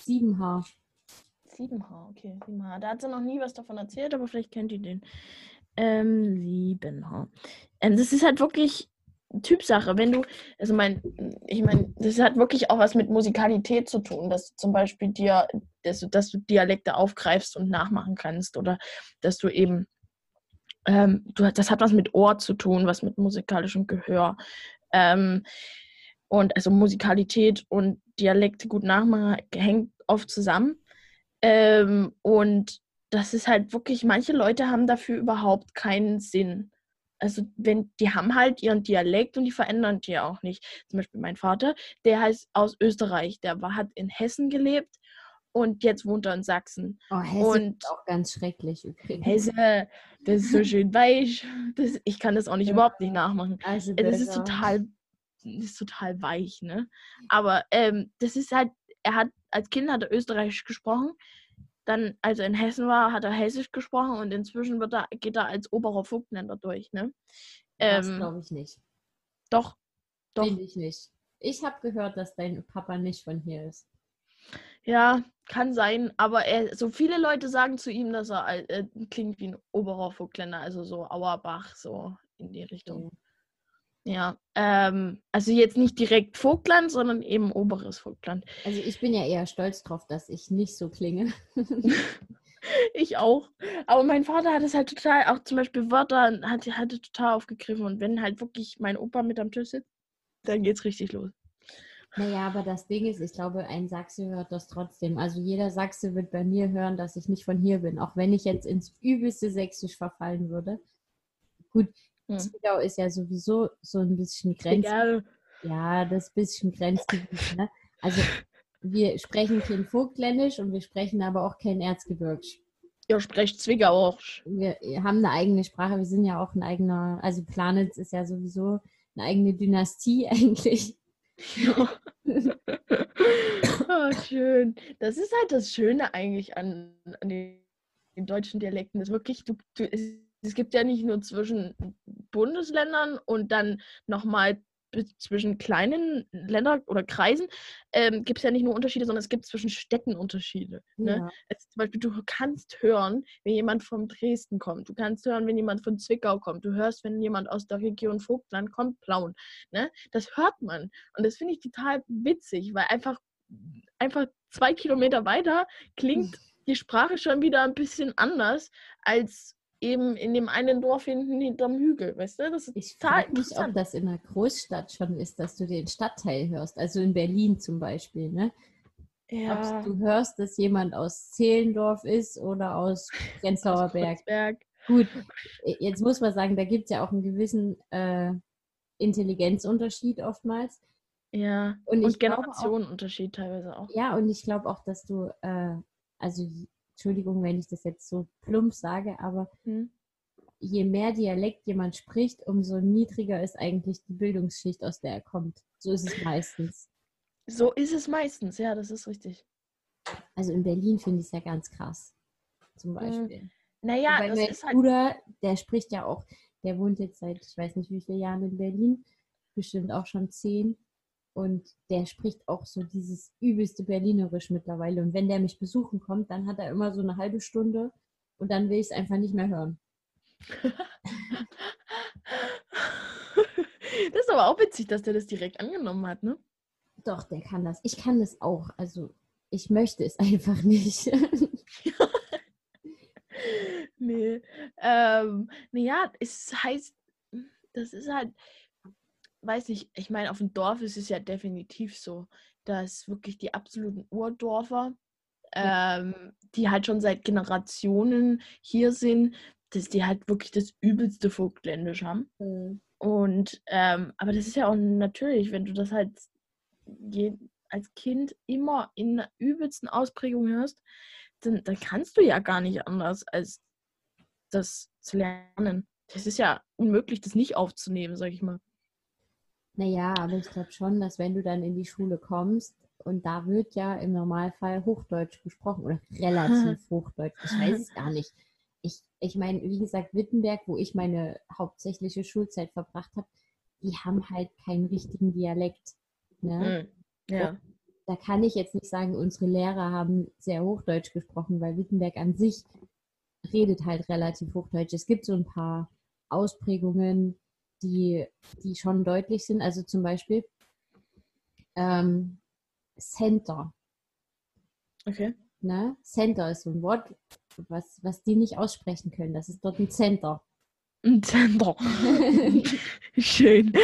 7H. 7H, okay, 7H. Da hat sie noch nie was davon erzählt, aber vielleicht kennt ihr den. Ähm, 7H. Ähm, das ist halt wirklich Typsache. Wenn du, also mein, ich meine, das hat wirklich auch was mit Musikalität zu tun, dass du zum Beispiel dir, dass du, dass du Dialekte aufgreifst und nachmachen kannst oder dass du eben, ähm, du, das hat was mit Ohr zu tun, was mit musikalischem Gehör. Ähm, und also Musikalität und Dialekte gut nachmachen hängt oft zusammen. Ähm, und das ist halt wirklich, manche Leute haben dafür überhaupt keinen Sinn. Also wenn, die haben halt ihren Dialekt und die verändern die auch nicht. Zum Beispiel mein Vater, der heißt aus Österreich, der war, hat in Hessen gelebt und jetzt wohnt er in Sachsen. Oh, Hesse Und- ist auch ganz schrecklich übrigens. Hesse, das ist so schön weich. Das, ich kann das auch nicht Ja. überhaupt nicht nachmachen. Also Das ist total, ist total weich, ne? Aber ähm, das ist halt, er hat, als Kind hat er Österreichisch gesprochen. Dann, als er in Hessen war, hat er Hessisch gesprochen und inzwischen wird er, geht er als oberer Vogtländer durch, ne? Das Ähm, glaube ich nicht. doch, Doch. Finde ich nicht. Ich habe gehört, dass dein Papa nicht von hier ist. Ja, kann sein, aber er, so viele Leute sagen zu ihm, dass er äh, klingt wie ein oberer Vogtländer, also so Auerbach, so in die Richtung. Ja, ähm, also jetzt nicht direkt Vogtland, sondern eben oberes Vogtland. Also ich bin ja eher stolz drauf, dass ich nicht so klinge. Ich auch. Aber mein Vater hat es halt total, auch zum Beispiel Wörter, hat, hatte total aufgegriffen. Und wenn halt wirklich mein Opa mit am Tisch sitzt, dann geht's richtig los. Naja, aber das Ding ist, ich glaube, ein Sachse hört das trotzdem. Also jeder Sachse wird bei mir hören, dass ich nicht von hier bin, auch wenn ich jetzt ins übelste Sächsisch verfallen würde. Gut, Hm. Zwickau ist ja sowieso so ein bisschen Grenz. Egal. Ja, das bisschen Grenzgebiet. Ne? Also wir sprechen kein Vogtländisch und wir sprechen aber auch kein Erzgebirgisch. Ihr sprecht Zwickauisch. Wir haben eine eigene Sprache, wir sind ja auch ein eigener, also Planitz ist ja sowieso eine eigene Dynastie eigentlich. oh, schön. Das ist halt das Schöne eigentlich an, an den, den deutschen Dialekten. Das ist wirklich, du, du, es, es gibt ja nicht nur zwischen Bundesländern und dann nochmal zwischen kleinen Ländern oder Kreisen ähm, gibt es ja nicht nur Unterschiede, sondern es gibt zwischen Städten Unterschiede. Ne? Ja. Also zum Beispiel, du kannst hören, wenn jemand von Dresden kommt. Du kannst hören, wenn jemand von Zwickau kommt. Du hörst, wenn jemand aus der Region Vogtland kommt, Plauen. Ne? Das hört man. Und das finde ich total witzig, weil einfach, einfach zwei Kilometer weiter klingt die Sprache schon wieder ein bisschen anders als eben in dem einen Dorf hinten hinterm Hügel. Weißt du? Das ist Ich frage mich, ob das in einer Großstadt schon ist, dass du den Stadtteil hörst. Also in Berlin zum Beispiel. Ne? Ja, Ob du hörst, dass jemand aus Zehlendorf ist oder aus Prenzlauer Berg. Gut, jetzt muss man sagen, da gibt es ja auch einen gewissen äh, Intelligenzunterschied oftmals. Ja, Und und, ich glaube auch- Generationenunterschied teilweise auch. Ja, und ich glaube auch, dass du, äh, also Entschuldigung, wenn ich das jetzt so plump sage, aber Hm. je mehr Dialekt jemand spricht, umso niedriger ist eigentlich die Bildungsschicht, aus der er kommt. So ist es meistens. So ist es meistens, ja, das ist richtig. Also in Berlin finde ich es ja ganz krass. Zum Mhm. Beispiel. Naja, Weil das mein ist halt. Bruder, der spricht ja auch, der wohnt jetzt seit, ich weiß nicht wie viele Jahren in Berlin, bestimmt auch schon zehn. Und der spricht auch so dieses übelste Berlinerisch mittlerweile. Und wenn der mich besuchen kommt, dann hat er immer so eine halbe Stunde und dann will ich es einfach nicht mehr hören. das ist aber auch witzig, dass der das direkt angenommen hat, ne? Doch, der kann das. Ich kann das auch. Also ich möchte es einfach nicht. nee. Ähm, naja, es heißt, das ist halt, weiß nicht, ich meine, auf dem Dorf ist es ja definitiv so, dass wirklich die absoluten Urdorfer, ähm, die halt schon seit Generationen hier sind, dass die halt wirklich das übelste Vogtländisch haben. Und, ähm, aber das ist ja auch natürlich, wenn du das halt je, als Kind immer in der übelsten Ausprägung hörst, dann, dann kannst du ja gar nicht anders, als das zu lernen. Das ist ja unmöglich, das nicht aufzunehmen, sag ich mal. Naja, aber ich glaube schon, dass wenn du dann in die Schule kommst und da wird ja im Normalfall Hochdeutsch gesprochen oder relativ Hochdeutsch, ich weiß es gar nicht. Ich, ich meine, wie gesagt, Wittenberg, wo ich meine hauptsächliche Schulzeit verbracht habe, die haben halt keinen richtigen Dialekt. Ne? Mhm. Ja. Da kann ich jetzt nicht sagen, unsere Lehrer haben sehr Hochdeutsch gesprochen, weil Wittenberg an sich redet halt relativ Hochdeutsch. Es gibt so ein paar Ausprägungen, die, die schon deutlich sind. Also zum Beispiel ähm, Center. Okay. Ne? Center ist so ein Wort, was, was die nicht aussprechen können. Das ist dort ein Center. Ein Zentrum. Schön.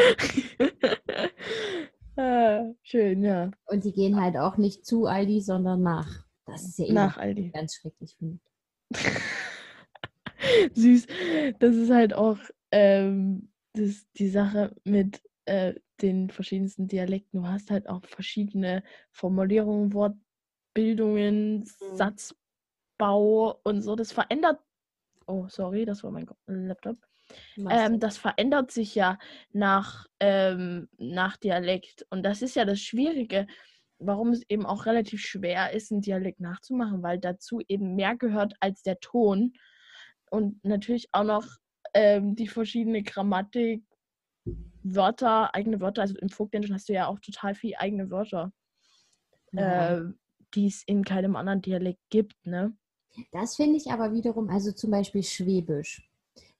ah, schön, ja. Und die gehen halt auch nicht zu Aldi, sondern nach. Das ist ja eh Nach Aldi. ganz schrecklich, finde ich. Süß. Das ist halt auch ähm, das, die Sache mit äh, den verschiedensten Dialekten. Du hast halt auch verschiedene Formulierungen, Wortbildungen, Satzbau und so. Das verändert. Oh, sorry, das war mein Laptop. Ähm, das verändert sich ja nach, ähm, nach Dialekt. Und das ist ja das Schwierige, warum es eben auch relativ schwer ist, einen Dialekt nachzumachen, weil dazu eben mehr gehört als der Ton. Und natürlich auch noch ähm, die verschiedene Grammatik, Wörter, eigene Wörter. Also im Vogtländischen hast du ja auch total viel eigene Wörter, Ja. äh, die es in keinem anderen Dialekt gibt, ne? Das finde ich aber wiederum, also zum Beispiel Schwäbisch.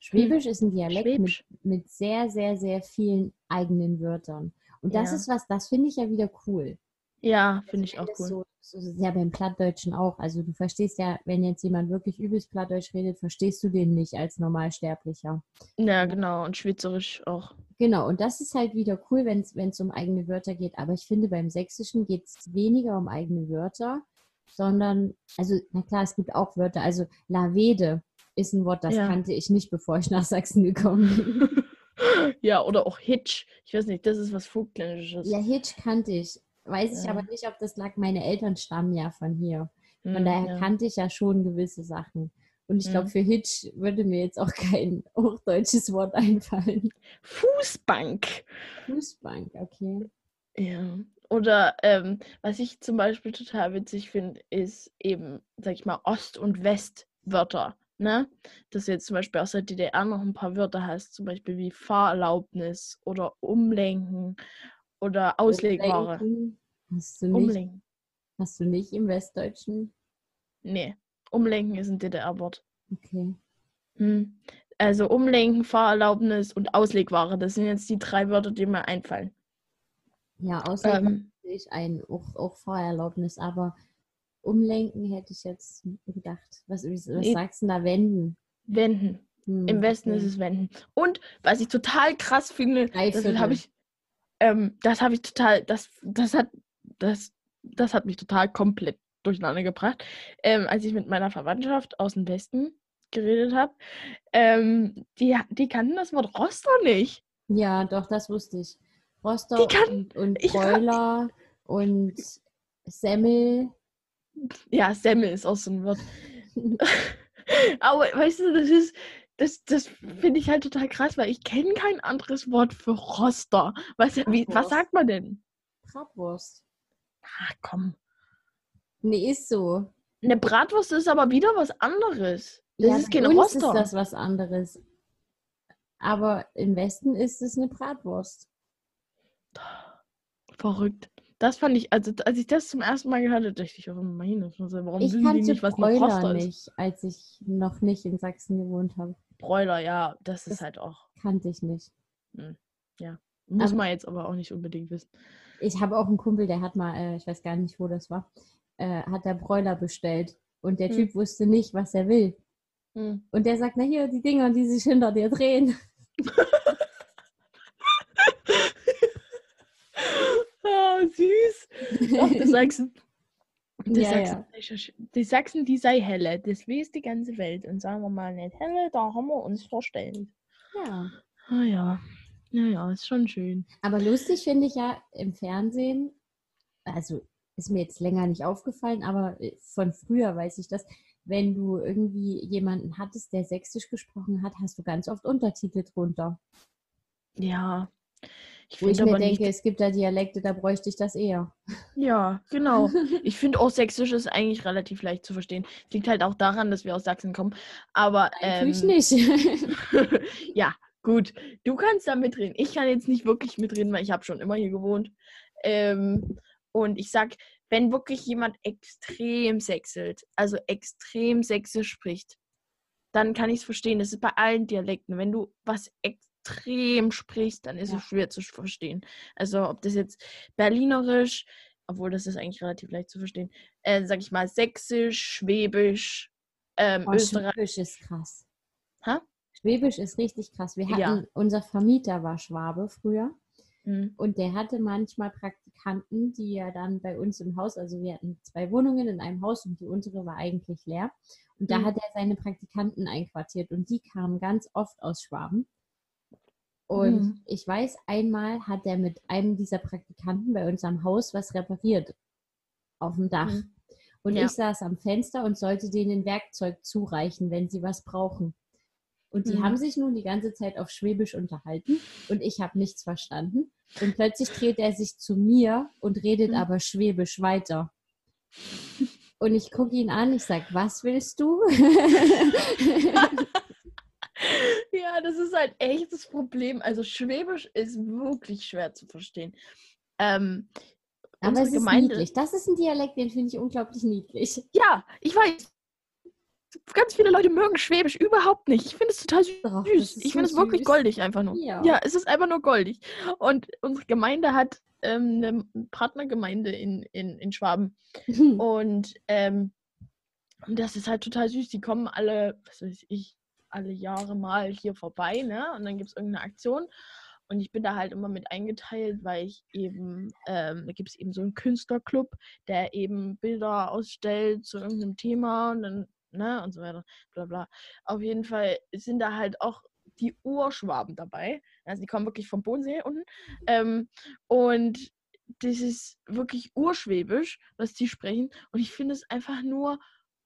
Schwäbisch ist ein Dialekt mit, mit sehr, sehr, sehr vielen eigenen Wörtern. Und das Ja. ist was, das finde ich ja wieder cool. Ja, finde Also ich wenn auch cool. So, so ist ja beim Plattdeutschen auch. Also du verstehst ja, wenn jetzt jemand wirklich übelst Plattdeutsch redet, verstehst du den nicht als Normalsterblicher. Ja, genau. Und Schweizerisch auch. Genau, und das ist halt wieder cool, wenn es um eigene Wörter geht. Aber ich finde, beim Sächsischen geht es weniger um eigene Wörter, sondern, also, na klar, es gibt auch Wörter. Also, Lavede ist ein Wort, das Ja. kannte ich nicht, bevor ich nach Sachsen gekommen bin. ja, oder auch Hitch. Ich weiß nicht, das ist was Vogtländisches. ja, Hitch kannte ich. Weiß ich aber nicht, ob das lag. Meine Eltern stammen ja von hier. Von Hm, daher ja. kannte ich ja schon gewisse Sachen. Und ich glaube, Mhm. für Hitch würde mir jetzt auch kein hochdeutsches Wort einfallen. Fußbank. Fußbank, okay. Ja. Oder ähm, was ich zum Beispiel total witzig finde, ist eben, sag ich mal, Ost- und Westwörter. Ne? Dass du jetzt zum Beispiel aus der DDR noch ein paar Wörter hast, zum Beispiel wie Fahrerlaubnis oder Umlenken oder Auslegware. Umlenken Hast du nicht, Umlenken. hast du nicht im Westdeutschen? Nee, Umlenken ist ein DDR-Wort. Okay. Hm. Also Umlenken, Fahrerlaubnis und Auslegware, das sind jetzt die drei Wörter, die mir einfallen. Ja, außer Ähm, ich ein auch, auch Fahrerlaubnis, aber umlenken hätte ich jetzt gedacht. Was, was Nee. sagst du da wenden? Wenden. Hm, Im Westen okay. ist es Wenden. Und was ich total krass finde, das habe ich, ähm, das habe ich total, das, das hat, das, das hat mich total komplett durcheinander gebracht, ähm, als ich mit meiner Verwandtschaft aus dem Westen geredet habe. Ähm, die, die kannten das Wort Roster nicht. Ja, doch, das wusste ich. Die kann- und, und und Semmel. Ja, Semmel ist auch so ein Wort. Aber weißt du, das ist, das, das finde ich halt total krass, weil ich kenne kein anderes Wort für Roster. Was, wie, was sagt man denn? Bratwurst. Ach komm. Nee, ist so. Eine Bratwurst ist aber wieder was anderes. Das ja, ist kein Roster. ist das was anderes. Aber im Westen ist es eine Bratwurst. Verrückt. Das fand ich, also als ich das zum ersten Mal gehört habe, dachte ich, oh meine, warum Ich wissen die nicht, was ein Bräuler Roster ist? nicht, als ich noch nicht in Sachsen gewohnt habe. Bräuler, ja, das ist Das- halt auch. Kannte ich nicht. Muss Aber- man jetzt aber auch nicht unbedingt wissen. Ich habe auch einen Kumpel, der hat mal, äh, ich weiß gar nicht, wo das war, äh, hat der Bräuler bestellt. Und der Hm. Typ wusste nicht, was er will. Hm. Und der sagt, na hier, die Dinger, die sich hinter dir drehen. Ah, süß. Doch, die Sachsen. Die, Ja, Sachsen die Sachsen, die sei helle. Das weiß die ganze Welt. Und sagen wir mal nicht helle, da haben wir uns verstellt. Ja. Ah ja. Ja, ja, ist schon schön. Aber lustig finde ich ja im Fernsehen, also ist mir jetzt länger nicht aufgefallen, aber äh, von früher weiß ich das, wenn du irgendwie jemanden hattest, der Sächsisch gesprochen hat, hast du ganz oft Untertitel drunter. Ja. Ich Wo ich finde mir denke, es gibt da Dialekte, da bräuchte ich das eher. Ja, genau. Ich finde auch Sächsisch ist eigentlich relativ leicht zu verstehen. Liegt halt auch daran, dass wir aus Sachsen kommen. Aber ähm, ich nicht. ja, gut. Du kannst da mitreden. Ich kann jetzt nicht wirklich mitreden, weil ich habe schon immer hier gewohnt. Ähm, und ich sag, wenn wirklich jemand extrem sächselt, also extrem sächsisch spricht, dann kann ich es verstehen. Das ist bei allen Dialekten. Wenn du was extrem sprichst, dann ist Ja. es schwer zu verstehen. Also ob das jetzt Berlinerisch, obwohl das ist eigentlich relativ leicht zu verstehen, äh, sag ich mal Sächsisch, Schwäbisch, ähm, Oh, Österreich. Schwäbisch ist krass. Hä? Schwäbisch ist richtig krass. Wir hatten, Ja. unser Vermieter war Schwabe früher. Hm. Und der hatte manchmal Praktikanten, die ja dann bei uns im Haus, also wir hatten zwei Wohnungen in einem Haus und die untere war eigentlich leer. Und da Mhm. hat er seine Praktikanten einquartiert und die kamen ganz oft aus Schwaben. Und Mhm. ich weiß, einmal hat er mit einem dieser Praktikanten bei uns am Haus was repariert. Auf dem Dach. Mhm. Und Ja. ich saß am Fenster und sollte denen Werkzeug zureichen, wenn sie was brauchen. Und die Mhm. haben sich nun die ganze Zeit auf Schwäbisch unterhalten und ich habe nichts verstanden. Und plötzlich dreht er sich zu mir und redet Mhm. aber Schwäbisch weiter. Und ich gucke ihn an, ich sage, was willst du? Ja, das ist halt echt das Problem. Also Schwäbisch ist wirklich schwer zu verstehen. Ähm, Aber es ist Gemeinde- niedlich. Das ist ein Dialekt, den finde ich unglaublich niedlich. Ja, ich weiß. Ganz viele Leute mögen Schwäbisch überhaupt nicht. Ich finde es total süß. Doch, ist Ich so finde es wirklich goldig einfach nur. Ja. Ja, es ist einfach nur goldig. Und unsere Gemeinde hat ähm, eine Partnergemeinde in, in, in Schwaben. Und ähm, und das ist halt total süß. Die kommen alle, was weiß ich, alle Jahre mal hier vorbei, ne? Und dann gibt es irgendeine Aktion. Und ich bin da halt immer mit eingeteilt, weil ich eben, ähm, da gibt es eben so einen Künstlerclub, der eben Bilder ausstellt zu irgendeinem Thema und dann, ne, und so weiter, bla bla. Auf jeden Fall sind da halt auch die Urschwaben dabei. Also die kommen wirklich vom Bodensee unten. Ähm, und das ist wirklich urschwäbisch, was die sprechen. Und ich finde es einfach nur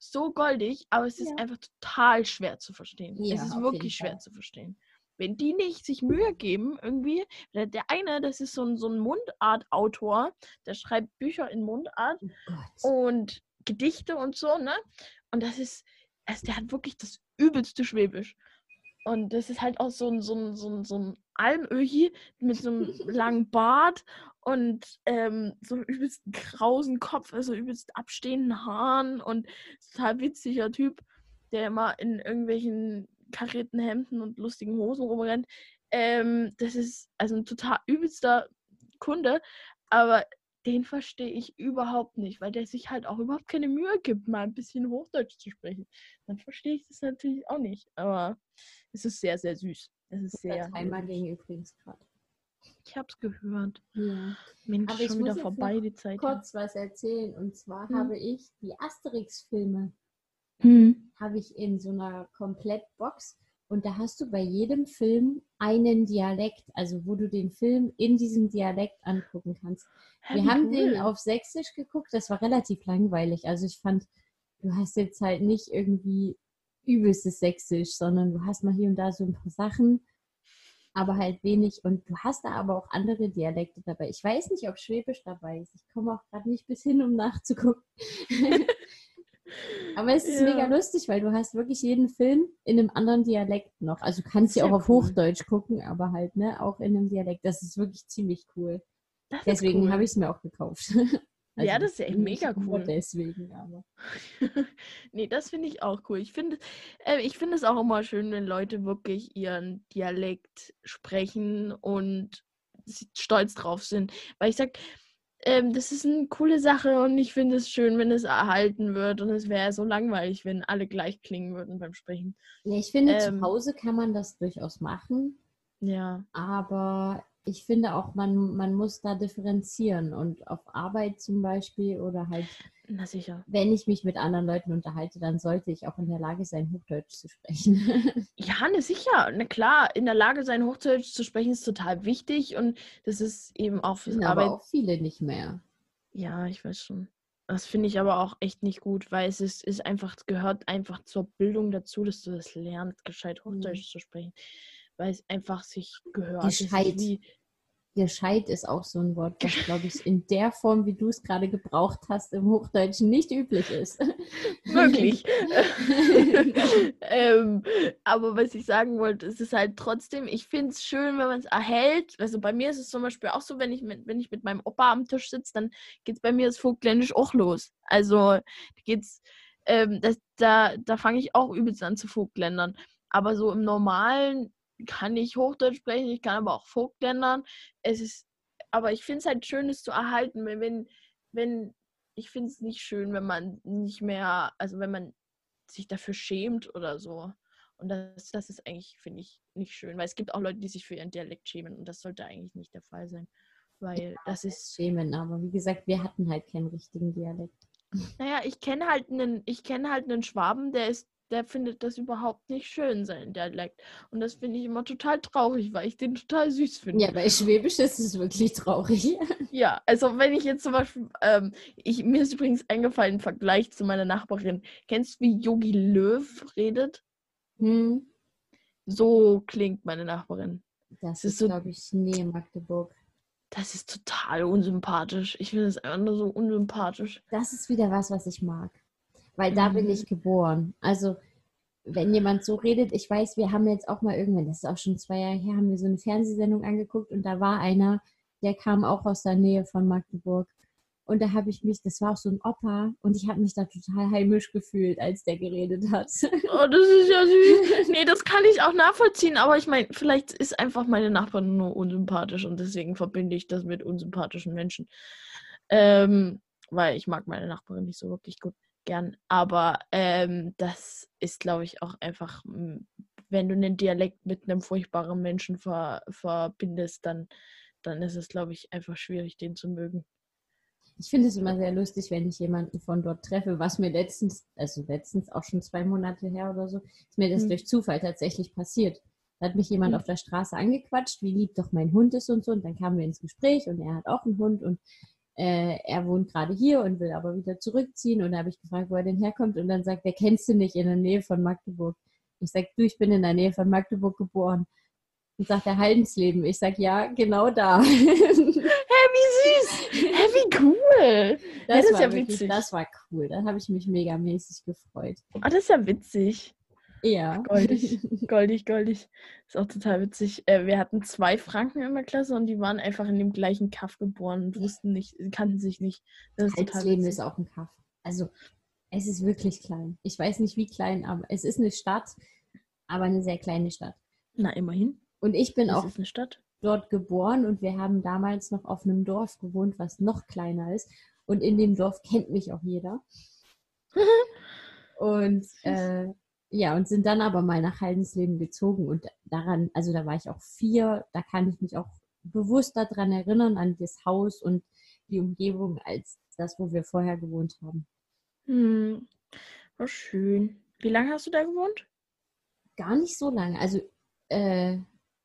so goldig, aber es ist Ja. einfach total schwer zu verstehen. Ja, es ist wirklich schwer zu verstehen. Wenn die nicht sich Mühe geben, irgendwie, der, eine, das ist so ein, so ein Mundart-Autor, der schreibt Bücher in Mundart Oh und Gedichte und so, ne? Und das ist, also der hat wirklich das übelste Schwäbisch. Und das ist halt auch so ein, so ein, so ein, so ein Almöhi mit so einem langen Bart und ähm, so einem übelst krausen Kopf, also übelst abstehenden Haaren und total witziger Typ, der immer in irgendwelchen karierten Hemden und lustigen Hosen rumrennt. Ähm, das ist also ein total übelster Kunde, aber den verstehe ich überhaupt nicht, weil der sich halt auch überhaupt keine Mühe gibt, mal ein bisschen Hochdeutsch zu sprechen. Dann verstehe ich das natürlich auch nicht, aber es ist sehr, sehr süß. Es ist sehr. Niedlich. ging übrigens gerade. Ich hab's gehört. Ja. Mensch, Aber ich schon wieder vorbei die Zeit. Kurz was erzählen. Und zwar Hm. habe ich die Asterix-Filme Hm. habe ich in so einer Komplettbox und da hast du bei jedem Film einen Dialekt, also wo du den Film in diesem Dialekt angucken kannst. Wir haben den cool. auf Sächsisch geguckt, das war relativ langweilig. Also ich fand, du hast jetzt halt nicht irgendwie übelstes Sächsisch, sondern du hast mal hier und da so ein paar Sachen, aber halt wenig. Und du hast da aber auch andere Dialekte dabei. Ich weiß nicht, ob Schwäbisch dabei ist. Ich komme auch gerade nicht bis hin, um nachzugucken. Aber es ist Ja. mega lustig, weil du hast wirklich jeden Film in einem anderen Dialekt noch. Also du kannst sie auch auf cool. Hochdeutsch gucken, aber halt, ne, auch in einem Dialekt. Das ist wirklich ziemlich cool. Das Deswegen cool. habe ich es mir auch gekauft. Ja, das ist ja echt mega cool. Deswegen, aber. nee, das finde ich auch cool. Ich finde äh, ich finde es auch immer schön, wenn Leute wirklich ihren Dialekt sprechen und stolz drauf sind. Weil ich sag, ähm, das ist eine coole Sache und ich finde es schön, wenn es erhalten wird. Und es wäre so langweilig, wenn alle gleich klingen würden beim Sprechen. Nee, ich finde, Ähm. zu Hause kann man das durchaus machen, Ja. aber ich finde auch, man, man muss da differenzieren und auf Arbeit zum Beispiel oder halt, Na sicher. wenn ich mich mit anderen Leuten unterhalte, dann sollte ich auch in der Lage sein, Hochdeutsch zu sprechen. Ja, ne, sicher. Na klar, in der Lage sein, Hochdeutsch zu sprechen, ist total wichtig und das ist eben auch fürs Sind Arbeit. aber auch viele nicht mehr. Ja, ich weiß schon. Das finde ich aber auch echt nicht gut, weil es ist, ist einfach, gehört einfach zur Bildung dazu, dass du das lernst, gescheit Mhm. Hochdeutsch zu sprechen. Weil es einfach sich gehört. Das Gescheit. Gescheit ist auch so ein Wort, was, glaube ich, in der Form, wie du es gerade gebraucht hast, im Hochdeutschen nicht üblich ist. Wirklich. ähm, aber was ich sagen wollte, es ist halt trotzdem, ich finde es schön, wenn man es erhält. Also bei mir ist es zum Beispiel auch so, wenn ich mit, wenn ich mit meinem Opa am Tisch sitze, dann geht es bei mir das Vogtländisch auch los. Also geht's, ähm, das, da, da fange ich auch übelst an zu Vogtländern. Aber so im Normalen kann ich Hochdeutsch sprechen, ich kann aber auch Vogtländern. Es ist, aber ich finde es halt schön, es zu erhalten, wenn, wenn, wenn ich finde es nicht schön, wenn man nicht mehr, also wenn man sich dafür schämt oder so. Und das, das ist eigentlich, finde ich, nicht schön, weil es gibt auch Leute, die sich für ihren Dialekt schämen und das sollte eigentlich nicht der Fall sein. Weil das ist, Schämen, aber wie gesagt, wir hatten halt keinen richtigen Dialekt. naja, ich kenne halt einen, ich kenne halt einen Schwaben, der ist, der findet das überhaupt nicht schön, sein Dialekt. Und das finde ich immer total traurig, weil ich den total süß finde. Ja, bei Schwäbisch ist es wirklich traurig. Ja, also wenn ich jetzt zum Beispiel, ähm, ich, mir ist übrigens eingefallen im Vergleich zu meiner Nachbarin. Kennst du, wie Yogi Löw redet? Hm, So klingt meine Nachbarin. das Es ist ist, so- glaube ich, Nähe Magdeburg. Das ist total unsympathisch. Ich finde es einfach nur so unsympathisch. Das ist wieder was, was ich mag. Weil da bin Mhm. ich geboren. Also wenn jemand so redet, ich weiß, wir haben jetzt auch mal irgendwann, das ist auch schon zwei Jahre her, haben wir so eine Fernsehsendung angeguckt und da war einer, der kam auch aus der Nähe von Magdeburg. Und da habe ich mich, das war auch so ein Opa, und ich habe mich da total heimisch gefühlt, als der geredet hat. Oh, das ist ja süß. Nee, das kann ich auch nachvollziehen, aber ich meine, vielleicht ist einfach meine Nachbarin nur unsympathisch und deswegen verbinde ich das mit unsympathischen Menschen. Ähm, weil ich mag meine Nachbarin nicht so wirklich gut gern. Aber ähm, das ist, glaube ich, auch einfach, wenn du einen Dialekt mit einem furchtbaren Menschen ver verbindest, dann, dann ist es, glaube ich, einfach schwierig, den zu mögen. Ich finde es immer sehr lustig, wenn ich jemanden von dort treffe, was mir letztens, also letztens auch schon zwei Monate her oder so, ist mir das hm. durch Zufall tatsächlich passiert. Da hat mich jemand hm. auf der Straße angequatscht, wie lieb doch mein Hund ist und so. Und dann kamen wir ins Gespräch und er hat auch einen Hund und äh, er wohnt gerade hier und will aber wieder zurückziehen. Und da habe ich gefragt, wo er denn herkommt. Und dann sagt er, kennst du nicht in der Nähe von Magdeburg? Ich sage, du, ich bin in der Nähe von Magdeburg geboren. Und sagt er, Haldensleben. Ich sage, ja, genau da. Hä, wie süß. Hä, wie cool. Das, ja, das ist ja wirklich, witzig. Das war cool. Da habe ich mich megamäßig gefreut. Ah, das ist ja witzig. Ja. Goldig, goldig, goldig. Ist auch total witzig. Äh, wir hatten zwei Franken in der Klasse und die waren einfach in dem gleichen Kaff geboren und wussten nicht, kannten sich nicht. Das ist Leben ist auch ein Kaff. Also, es ist wirklich klein. Ich weiß nicht, wie klein, aber es ist eine Stadt, aber eine sehr kleine Stadt. Na, immerhin. Und ich bin das auch eine Stadt. dort geboren und wir haben damals noch auf einem Dorf gewohnt, was noch kleiner ist. Und in dem Dorf kennt mich auch jeder. und äh, ja, und sind dann aber mal nach Haldensleben gezogen und daran, also da war ich auch vier, da kann ich mich auch bewusst daran erinnern, an das Haus und die Umgebung, als das, wo wir vorher gewohnt haben. Hm, war schön. Wie lange hast du da gewohnt? Gar nicht so lange. Also, äh,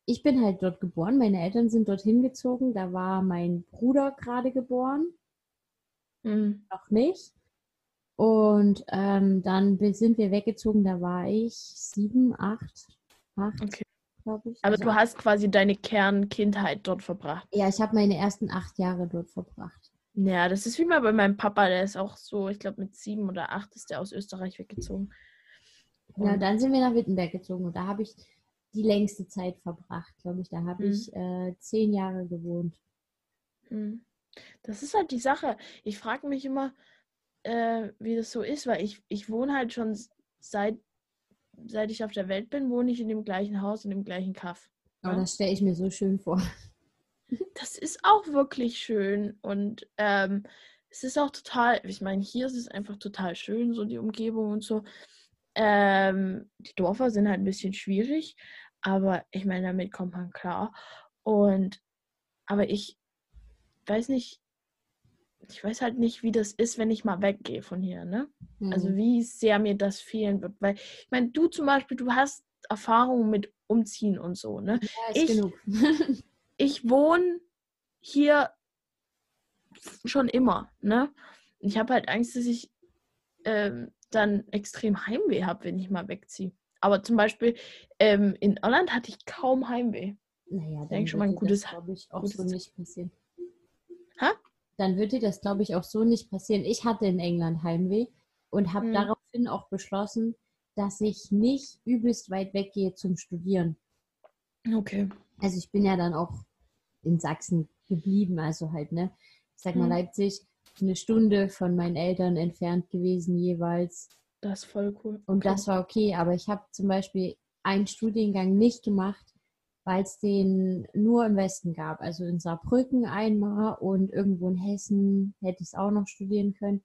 ich bin halt dort geboren, meine Eltern sind dorthin gezogen, da war mein Bruder gerade geboren. Hm. Noch nicht. Und ähm, dann sind wir weggezogen, da war ich sieben, acht, acht, okay. glaube ich. Aber also du hast quasi deine Kernkindheit dort verbracht. Ja, ich habe meine ersten acht Jahre dort verbracht. Ja, das ist wie mal bei meinem Papa, der ist auch so, ich glaube mit sieben oder acht ist der aus Österreich weggezogen. Und ja, dann sind wir nach Wittenberg gezogen und da habe ich die längste Zeit verbracht, glaube ich. Da habe mhm. ich äh, zehn Jahre gewohnt. Mhm. Das ist halt die Sache. Ich frage mich immer, äh, wie das so ist, weil ich, ich wohne halt schon seit, seit ich auf der Welt bin, wohne ich in dem gleichen Haus, in dem gleichen Kaff. Oh, ja? das stelle ich mir so schön vor. Das ist auch wirklich schön und ähm, es ist auch total, ich meine, hier ist es einfach total schön, so die Umgebung und so. Ähm, die Dörfer sind halt ein bisschen schwierig, aber ich meine, damit kommt man klar. Und aber ich weiß nicht, ich weiß halt nicht, wie das ist, wenn ich mal weggehe von hier, ne? Also mhm. Also wie sehr mir das fehlen wird. Weil, ich meine, du zum Beispiel, du hast Erfahrungen mit Umziehen und so, ne? Ja, ist ich, genug. ich wohne hier schon immer, ne? Ich habe halt Angst, dass ich ähm, dann extrem Heimweh habe, wenn ich mal wegziehe. Aber zum Beispiel ähm, in Irland hatte ich kaum Heimweh. Naja, denke schon mal ein gutes, glaube ich, auch gutes so nicht passieren. Ha? Dann würde dir das, glaube ich, auch so nicht passieren. Ich hatte in England Heimweh und habe mhm. daraufhin auch beschlossen, dass ich nicht übelst weit weggehe zum Studieren. Okay. Also ich bin ja dann auch in Sachsen geblieben, also halt, ne? Ich sag mal mhm. Leipzig, eine Stunde von meinen Eltern entfernt gewesen jeweils. Das ist voll cool. Und das war okay, aber ich habe zum Beispiel einen Studiengang nicht gemacht, weil es den nur im Westen gab. Also in Saarbrücken einmal und irgendwo in Hessen hätte ich es auch noch studieren können.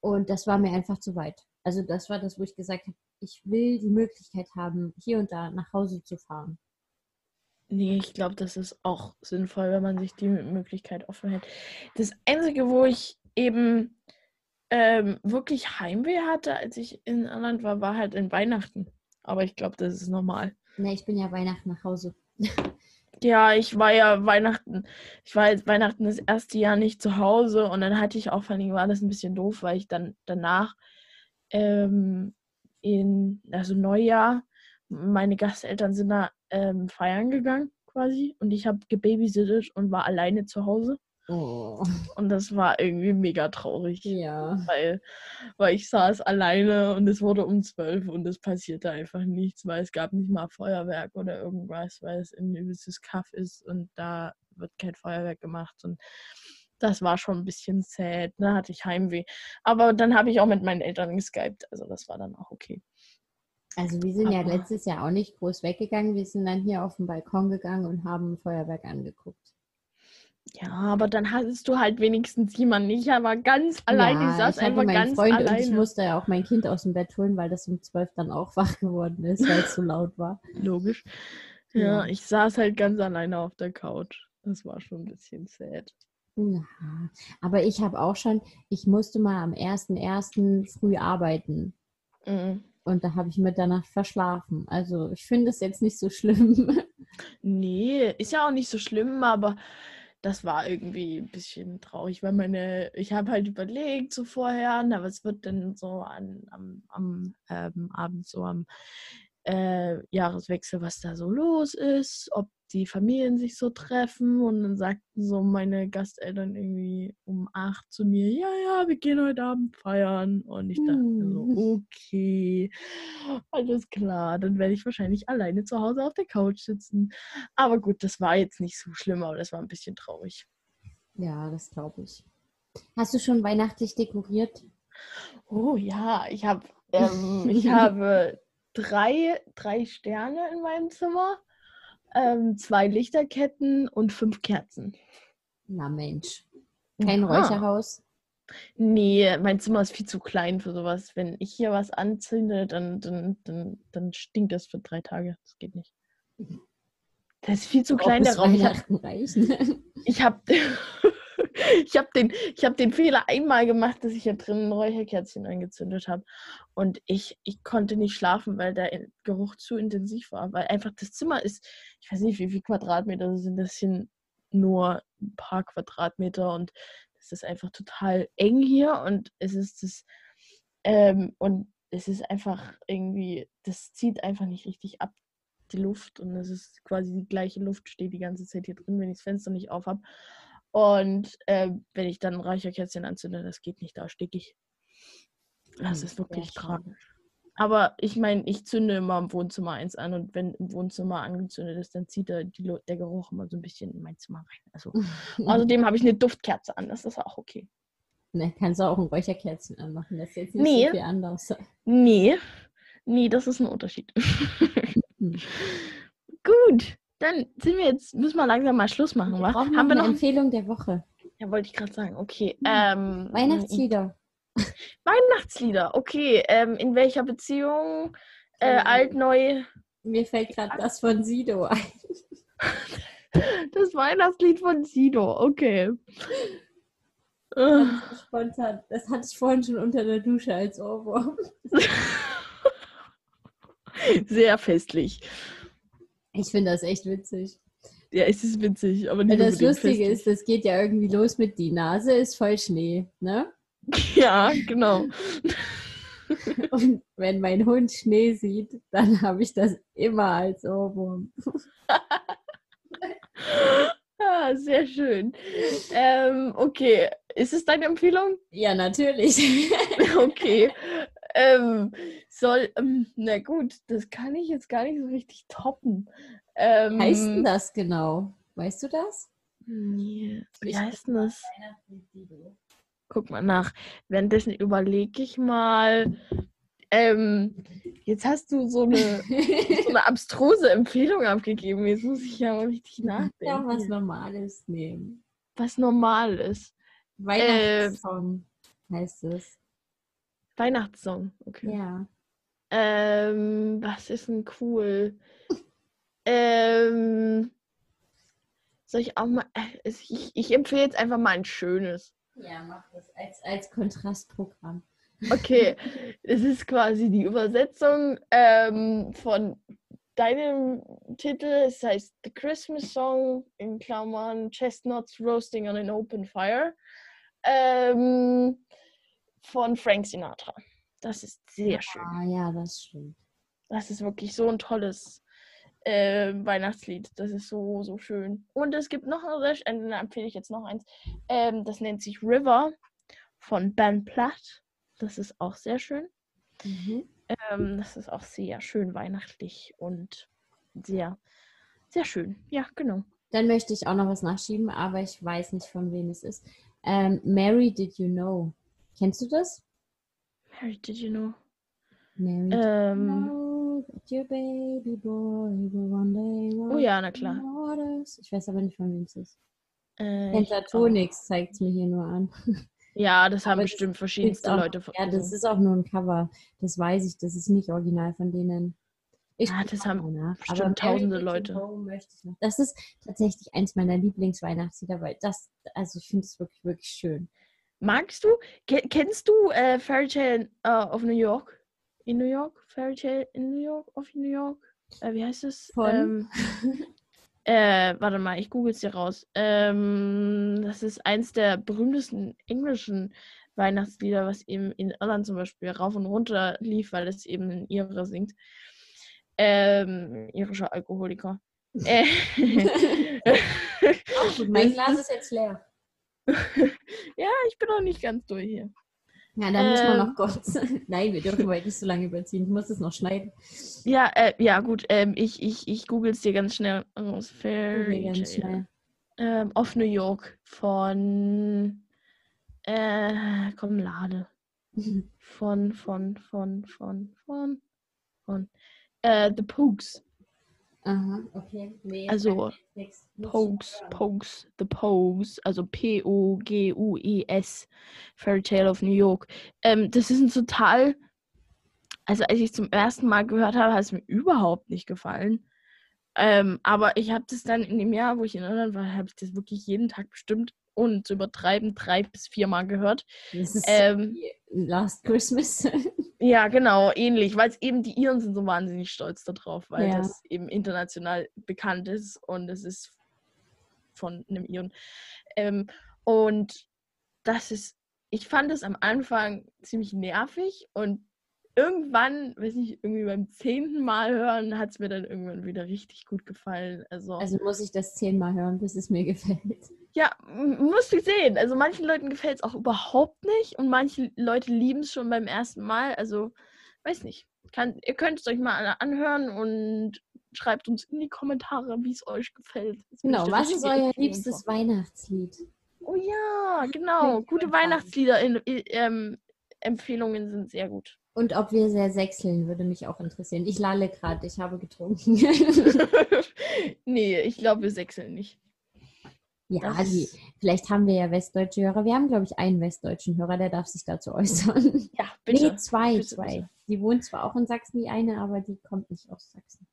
Und das war mir einfach zu weit. Also das war das, wo ich gesagt habe, ich will die Möglichkeit haben, hier und da nach Hause zu fahren. Nee, ich glaube, das ist auch sinnvoll, wenn man sich die Möglichkeit offen hält. Das Einzige, wo ich eben ähm, wirklich Heimweh hatte, als ich in Irland war, war halt in Weihnachten. Aber ich glaube, das ist normal. Ne, ich bin ja Weihnachten nach Hause. Ja, ich war ja Weihnachten, ich war jetzt Weihnachten das erste Jahr nicht zu Hause und dann hatte ich auch, vor allem war das ein bisschen doof, weil ich dann danach ähm, in, also Neujahr, meine Gasteltern sind da ähm, feiern gegangen quasi und ich habe gebabysittet und war alleine zu Hause. Oh. Und das war irgendwie mega traurig. Ja. Weil, weil ich saß alleine und es wurde um zwölf und es passierte einfach nichts, weil es gab nicht mal Feuerwerk oder irgendwas, weil es ein übelstes Kaff ist und da wird kein Feuerwerk gemacht. Und das war schon ein bisschen sad. Da hatte ich Heimweh. Aber dann habe ich auch mit meinen Eltern geskypt. Also das war dann auch okay. Also wir sind ja Aber- letztes Jahr auch nicht groß weggegangen. Wir sind dann hier auf den Balkon gegangen und haben Feuerwerk angeguckt. Ja, aber dann hattest du halt wenigstens jemanden. Ich war ganz alleine. ja, ich saß ich hatte einfach meinen ganz Freund alleine. und ich musste ja auch mein Kind aus dem Bett holen, weil das um zwölf dann auch wach geworden ist, weil es so laut war. Logisch. Ja, Ja. ich saß halt ganz alleine auf der Couch. Das war schon ein bisschen sad. Ja, aber ich habe auch schon, ich musste mal am 1.1. früh arbeiten. Mhm. Und da habe ich Mitternacht verschlafen. Also ich finde es jetzt nicht so schlimm. Nee, ist ja auch nicht so schlimm, aber das war irgendwie ein bisschen traurig, weil meine, ich habe halt überlegt so vorher, na, was wird denn so an, am, am ähm, Abend so am äh, Jahreswechsel, was da so los ist, ob die Familien sich so treffen und dann sagten so meine Gasteltern irgendwie um acht zu mir, ja, ja, wir gehen heute Abend feiern und ich dachte mir so, Hm. okay, alles klar, dann werde ich wahrscheinlich alleine zu Hause auf der Couch sitzen. Aber gut, das war jetzt nicht so schlimm, aber das war ein bisschen traurig. Ja, das glaube ich. Hast du schon weihnachtlich dekoriert? Oh ja, ich habe ähm, ich habe drei, drei Sterne in meinem Zimmer, ähm, zwei Lichterketten und fünf Kerzen. Na Mensch. Kein Aha. Räucherhaus? Nee, mein Zimmer ist viel zu klein für sowas. Wenn ich hier was anzünde, dann, dann, dann, dann stinkt das für drei Tage. Das geht nicht. Das ist viel zu Auch klein, der Raum. Ich hab- Weihnachten reichen. Ich habe den, hab den Fehler einmal gemacht, dass ich hier drin ein Räucherkerzchen angezündet habe. Und ich, ich konnte nicht schlafen, weil der Geruch zu intensiv war. Weil einfach das Zimmer ist, ich weiß nicht, wie viel Quadratmeter sind. Das sind nur ein paar Quadratmeter und es ist einfach total eng hier. Und es ist das, ähm, und es ist einfach irgendwie, das zieht einfach nicht richtig ab, die Luft. Und es ist quasi die gleiche Luft, steht die ganze Zeit hier drin, wenn ich das Fenster nicht auf habe. Und äh, wenn ich dann ein Räucherkerzchen anzünde, das geht nicht, da sticke ich. Das Hm, ist wirklich schade. tragisch. Aber ich meine, ich zünde immer im Wohnzimmer eins an und wenn im Wohnzimmer angezündet ist, dann zieht der, der Geruch immer so ein bisschen in mein Zimmer rein. Also, außerdem habe ich eine Duftkerze an, das ist auch okay. Ne, kannst du auch ein Räucherkerzchen anmachen. Das ist jetzt nicht Nee. so viel anders. Nee, nee, das ist ein Unterschied. Hm. Gut, dann sind wir jetzt, müssen wir langsam mal Schluss machen, Wir Haben noch wir eine noch? Empfehlung der Woche. Ja, wollte ich gerade sagen. Okay. Hm. Ähm, Weihnachtslieder. Weihnachtslieder, okay. Ähm, in welcher Beziehung? Äh, Ähm, alt, neu? Mir fällt gerade das von Sido ein. Das Weihnachtslied von Sido, okay. Äh, Spontan. Das hatte ich vorhin schon unter der Dusche als Ohrwurm. Sehr festlich. Ich finde das echt witzig. Ja, es ist witzig, aber nicht Weil das Lustige festlich. ist, das geht ja irgendwie los mit die Nase ist voll Schnee, ne? Ja, genau. Und wenn mein Hund Schnee sieht, dann habe ich das immer als Ohrwurm. Ah, sehr schön. Ähm, okay, ist es deine Empfehlung? Ja, natürlich. Okay. Ähm, soll, ähm, na gut, das kann ich jetzt gar nicht so richtig toppen. Ähm, heißt denn das genau? Weißt du das? Nee, wie Ich- heißt denn das? Guck mal nach. Währenddessen überlege ich mal. Ähm, jetzt hast du so eine, so eine abstruse Empfehlung abgegeben. Jetzt muss ich ja mal richtig ja, nachdenken. was Normales nehmen. was normal ist. Weihnachtssong heißt es. Weihnachtssong. Okay. Ja. Ähm, was ist denn cool? ähm, soll ich auch mal. äh, Ich, ich empfehle jetzt einfach mal ein schönes. Ja, mach das als, als Kontrastprogramm. Okay, es ist quasi die Übersetzung ähm, von deinem Titel. Es heißt The Christmas Song in Klammern Chestnuts Roasting on an Open Fire ähm, von Frank Sinatra. Das ist sehr schön. Ah ja, das stimmt. Das ist wirklich so ein tolles äh, Weihnachtslied. Das ist so, so schön. Und es gibt noch ein, äh, da empfehle ich jetzt noch eins. Ähm, das nennt sich River von Ben Platt. Das ist auch sehr schön. Mhm. Ähm, das ist auch sehr schön weihnachtlich und sehr, sehr schön. Ja, genau. Dann möchte ich auch noch was nachschieben, aber ich weiß nicht, von wem es ist. Ähm, Mary, did you know? Kennst du das? Mary, did you know? Mary, did you Ähm, know your baby boy will one day walk oh ja, na klar. Ich weiß aber nicht, von wem es ist. Äh, Pentatonix zeigt es mir hier nur an. Ja, das haben Aber das bestimmt Ist verschiedenste auch, Leute ja, das ist auch nur ein Cover. Das weiß ich. Das ist nicht original von denen. Ich Ah, das haben nach. bestimmt tausende Leute. Das ist tatsächlich eins meiner Lieblingsweihnachtslieder, weil das, also ich finde es wirklich, wirklich schön. Magst du, ke kennst du äh, Fairy Tale äh, of New York? In New York? Fairy Tale in New York? Of New York? Äh, wie heißt es? Von? Ähm, äh, warte mal, ich google es dir raus. Ähm, das ist eins der berühmtesten englischen Weihnachtslieder, was eben in Irland zum Beispiel rauf und runter lief, weil es eben in Ire singt. Ähm, irischer Alkoholiker. Äh, mein Glas ist jetzt leer. ja, ich bin noch nicht ganz durch hier. Ja, dann müssen wir Ähm. noch kurz. Nein, wir dürfen heute nicht so lange überziehen. Ich muss es noch schneiden. Ja, äh, ja, gut. Ähm, ich ich, ich google es dir ganz schnell aus. Okay, Fairy ganz schnell. Ähm, of New York von. Äh, komm, lade. Von, von, von, von, von, von. Äh, The Pogues. Aha, okay. Nee, Also, ich Pogues. Pogues, The Pogues, also P-O-G-U-E-S, Fairy Tale of New York. Ähm, das ist ein total, also als ich es zum ersten Mal gehört habe, hat es mir überhaupt nicht gefallen. Ähm, aber ich habe das dann in dem Jahr, wo ich in Irland war, habe ich das wirklich jeden Tag bestimmt, ohne zu übertreiben, drei bis viermal gehört. Das ist Ähm, Last Christmas. Ja, genau, ähnlich, weil es eben die Iren sind so wahnsinnig stolz darauf, weil Ja. das eben international bekannt ist und es ist von einem Iren. Ähm, und das ist, ich fand es am Anfang ziemlich nervig und irgendwann, weiß nicht, irgendwie beim zehnten Mal hören, hat es mir dann irgendwann wieder richtig gut gefallen. Also, Also muss ich das zehnmal hören, bis es mir gefällt. ja, musst du sehen. Also manchen Leuten gefällt es auch überhaupt nicht und manche Leute lieben es schon beim ersten Mal. Also, weiß nicht. Kann, ihr könnt es euch mal anhören und schreibt uns in die Kommentare, wie es euch gefällt. Genau, was ist euer liebstes Weihnachtslied? Oh ja, genau. Gute. Weihnachtslieder in, in, ähm, Empfehlungen sind sehr gut. Und ob wir sehr sechseln, würde mich auch interessieren. Ich lalle gerade, ich habe getrunken. nee, ich glaube, wir sechseln nicht. ja, die, vielleicht haben wir ja westdeutsche Hörer. Wir haben, glaube ich, einen westdeutschen Hörer, der darf sich dazu äußern. Ja, bitte. Nee, zwei, Bitte, zwei. bitte. Die wohnt zwar auch in Sachsen, die eine, aber die kommt nicht aus Sachsen.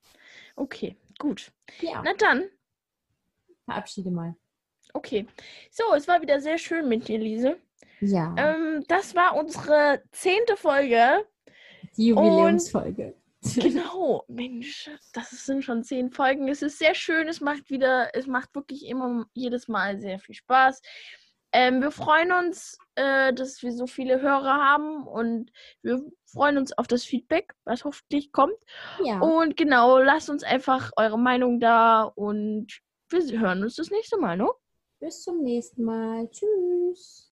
Okay, gut. Ja, Na dann, verabschiede mal. okay. So, es war wieder sehr schön mit dir, Lise. Ja, Ähm, das war unsere zehnte Folge. Die Jubiläumsfolge. Genau, Mensch, das sind schon zehn Folgen. Es ist sehr schön. Es macht wieder, es macht wirklich immer jedes Mal sehr viel Spaß. Ähm, wir freuen uns, äh, dass wir so viele Hörer haben und wir freuen uns auf das Feedback, was hoffentlich kommt. Ja, Und genau, lasst uns einfach eure Meinung da und wir hören uns das nächste Mal, ne? bis zum nächsten Mal. Tschüss.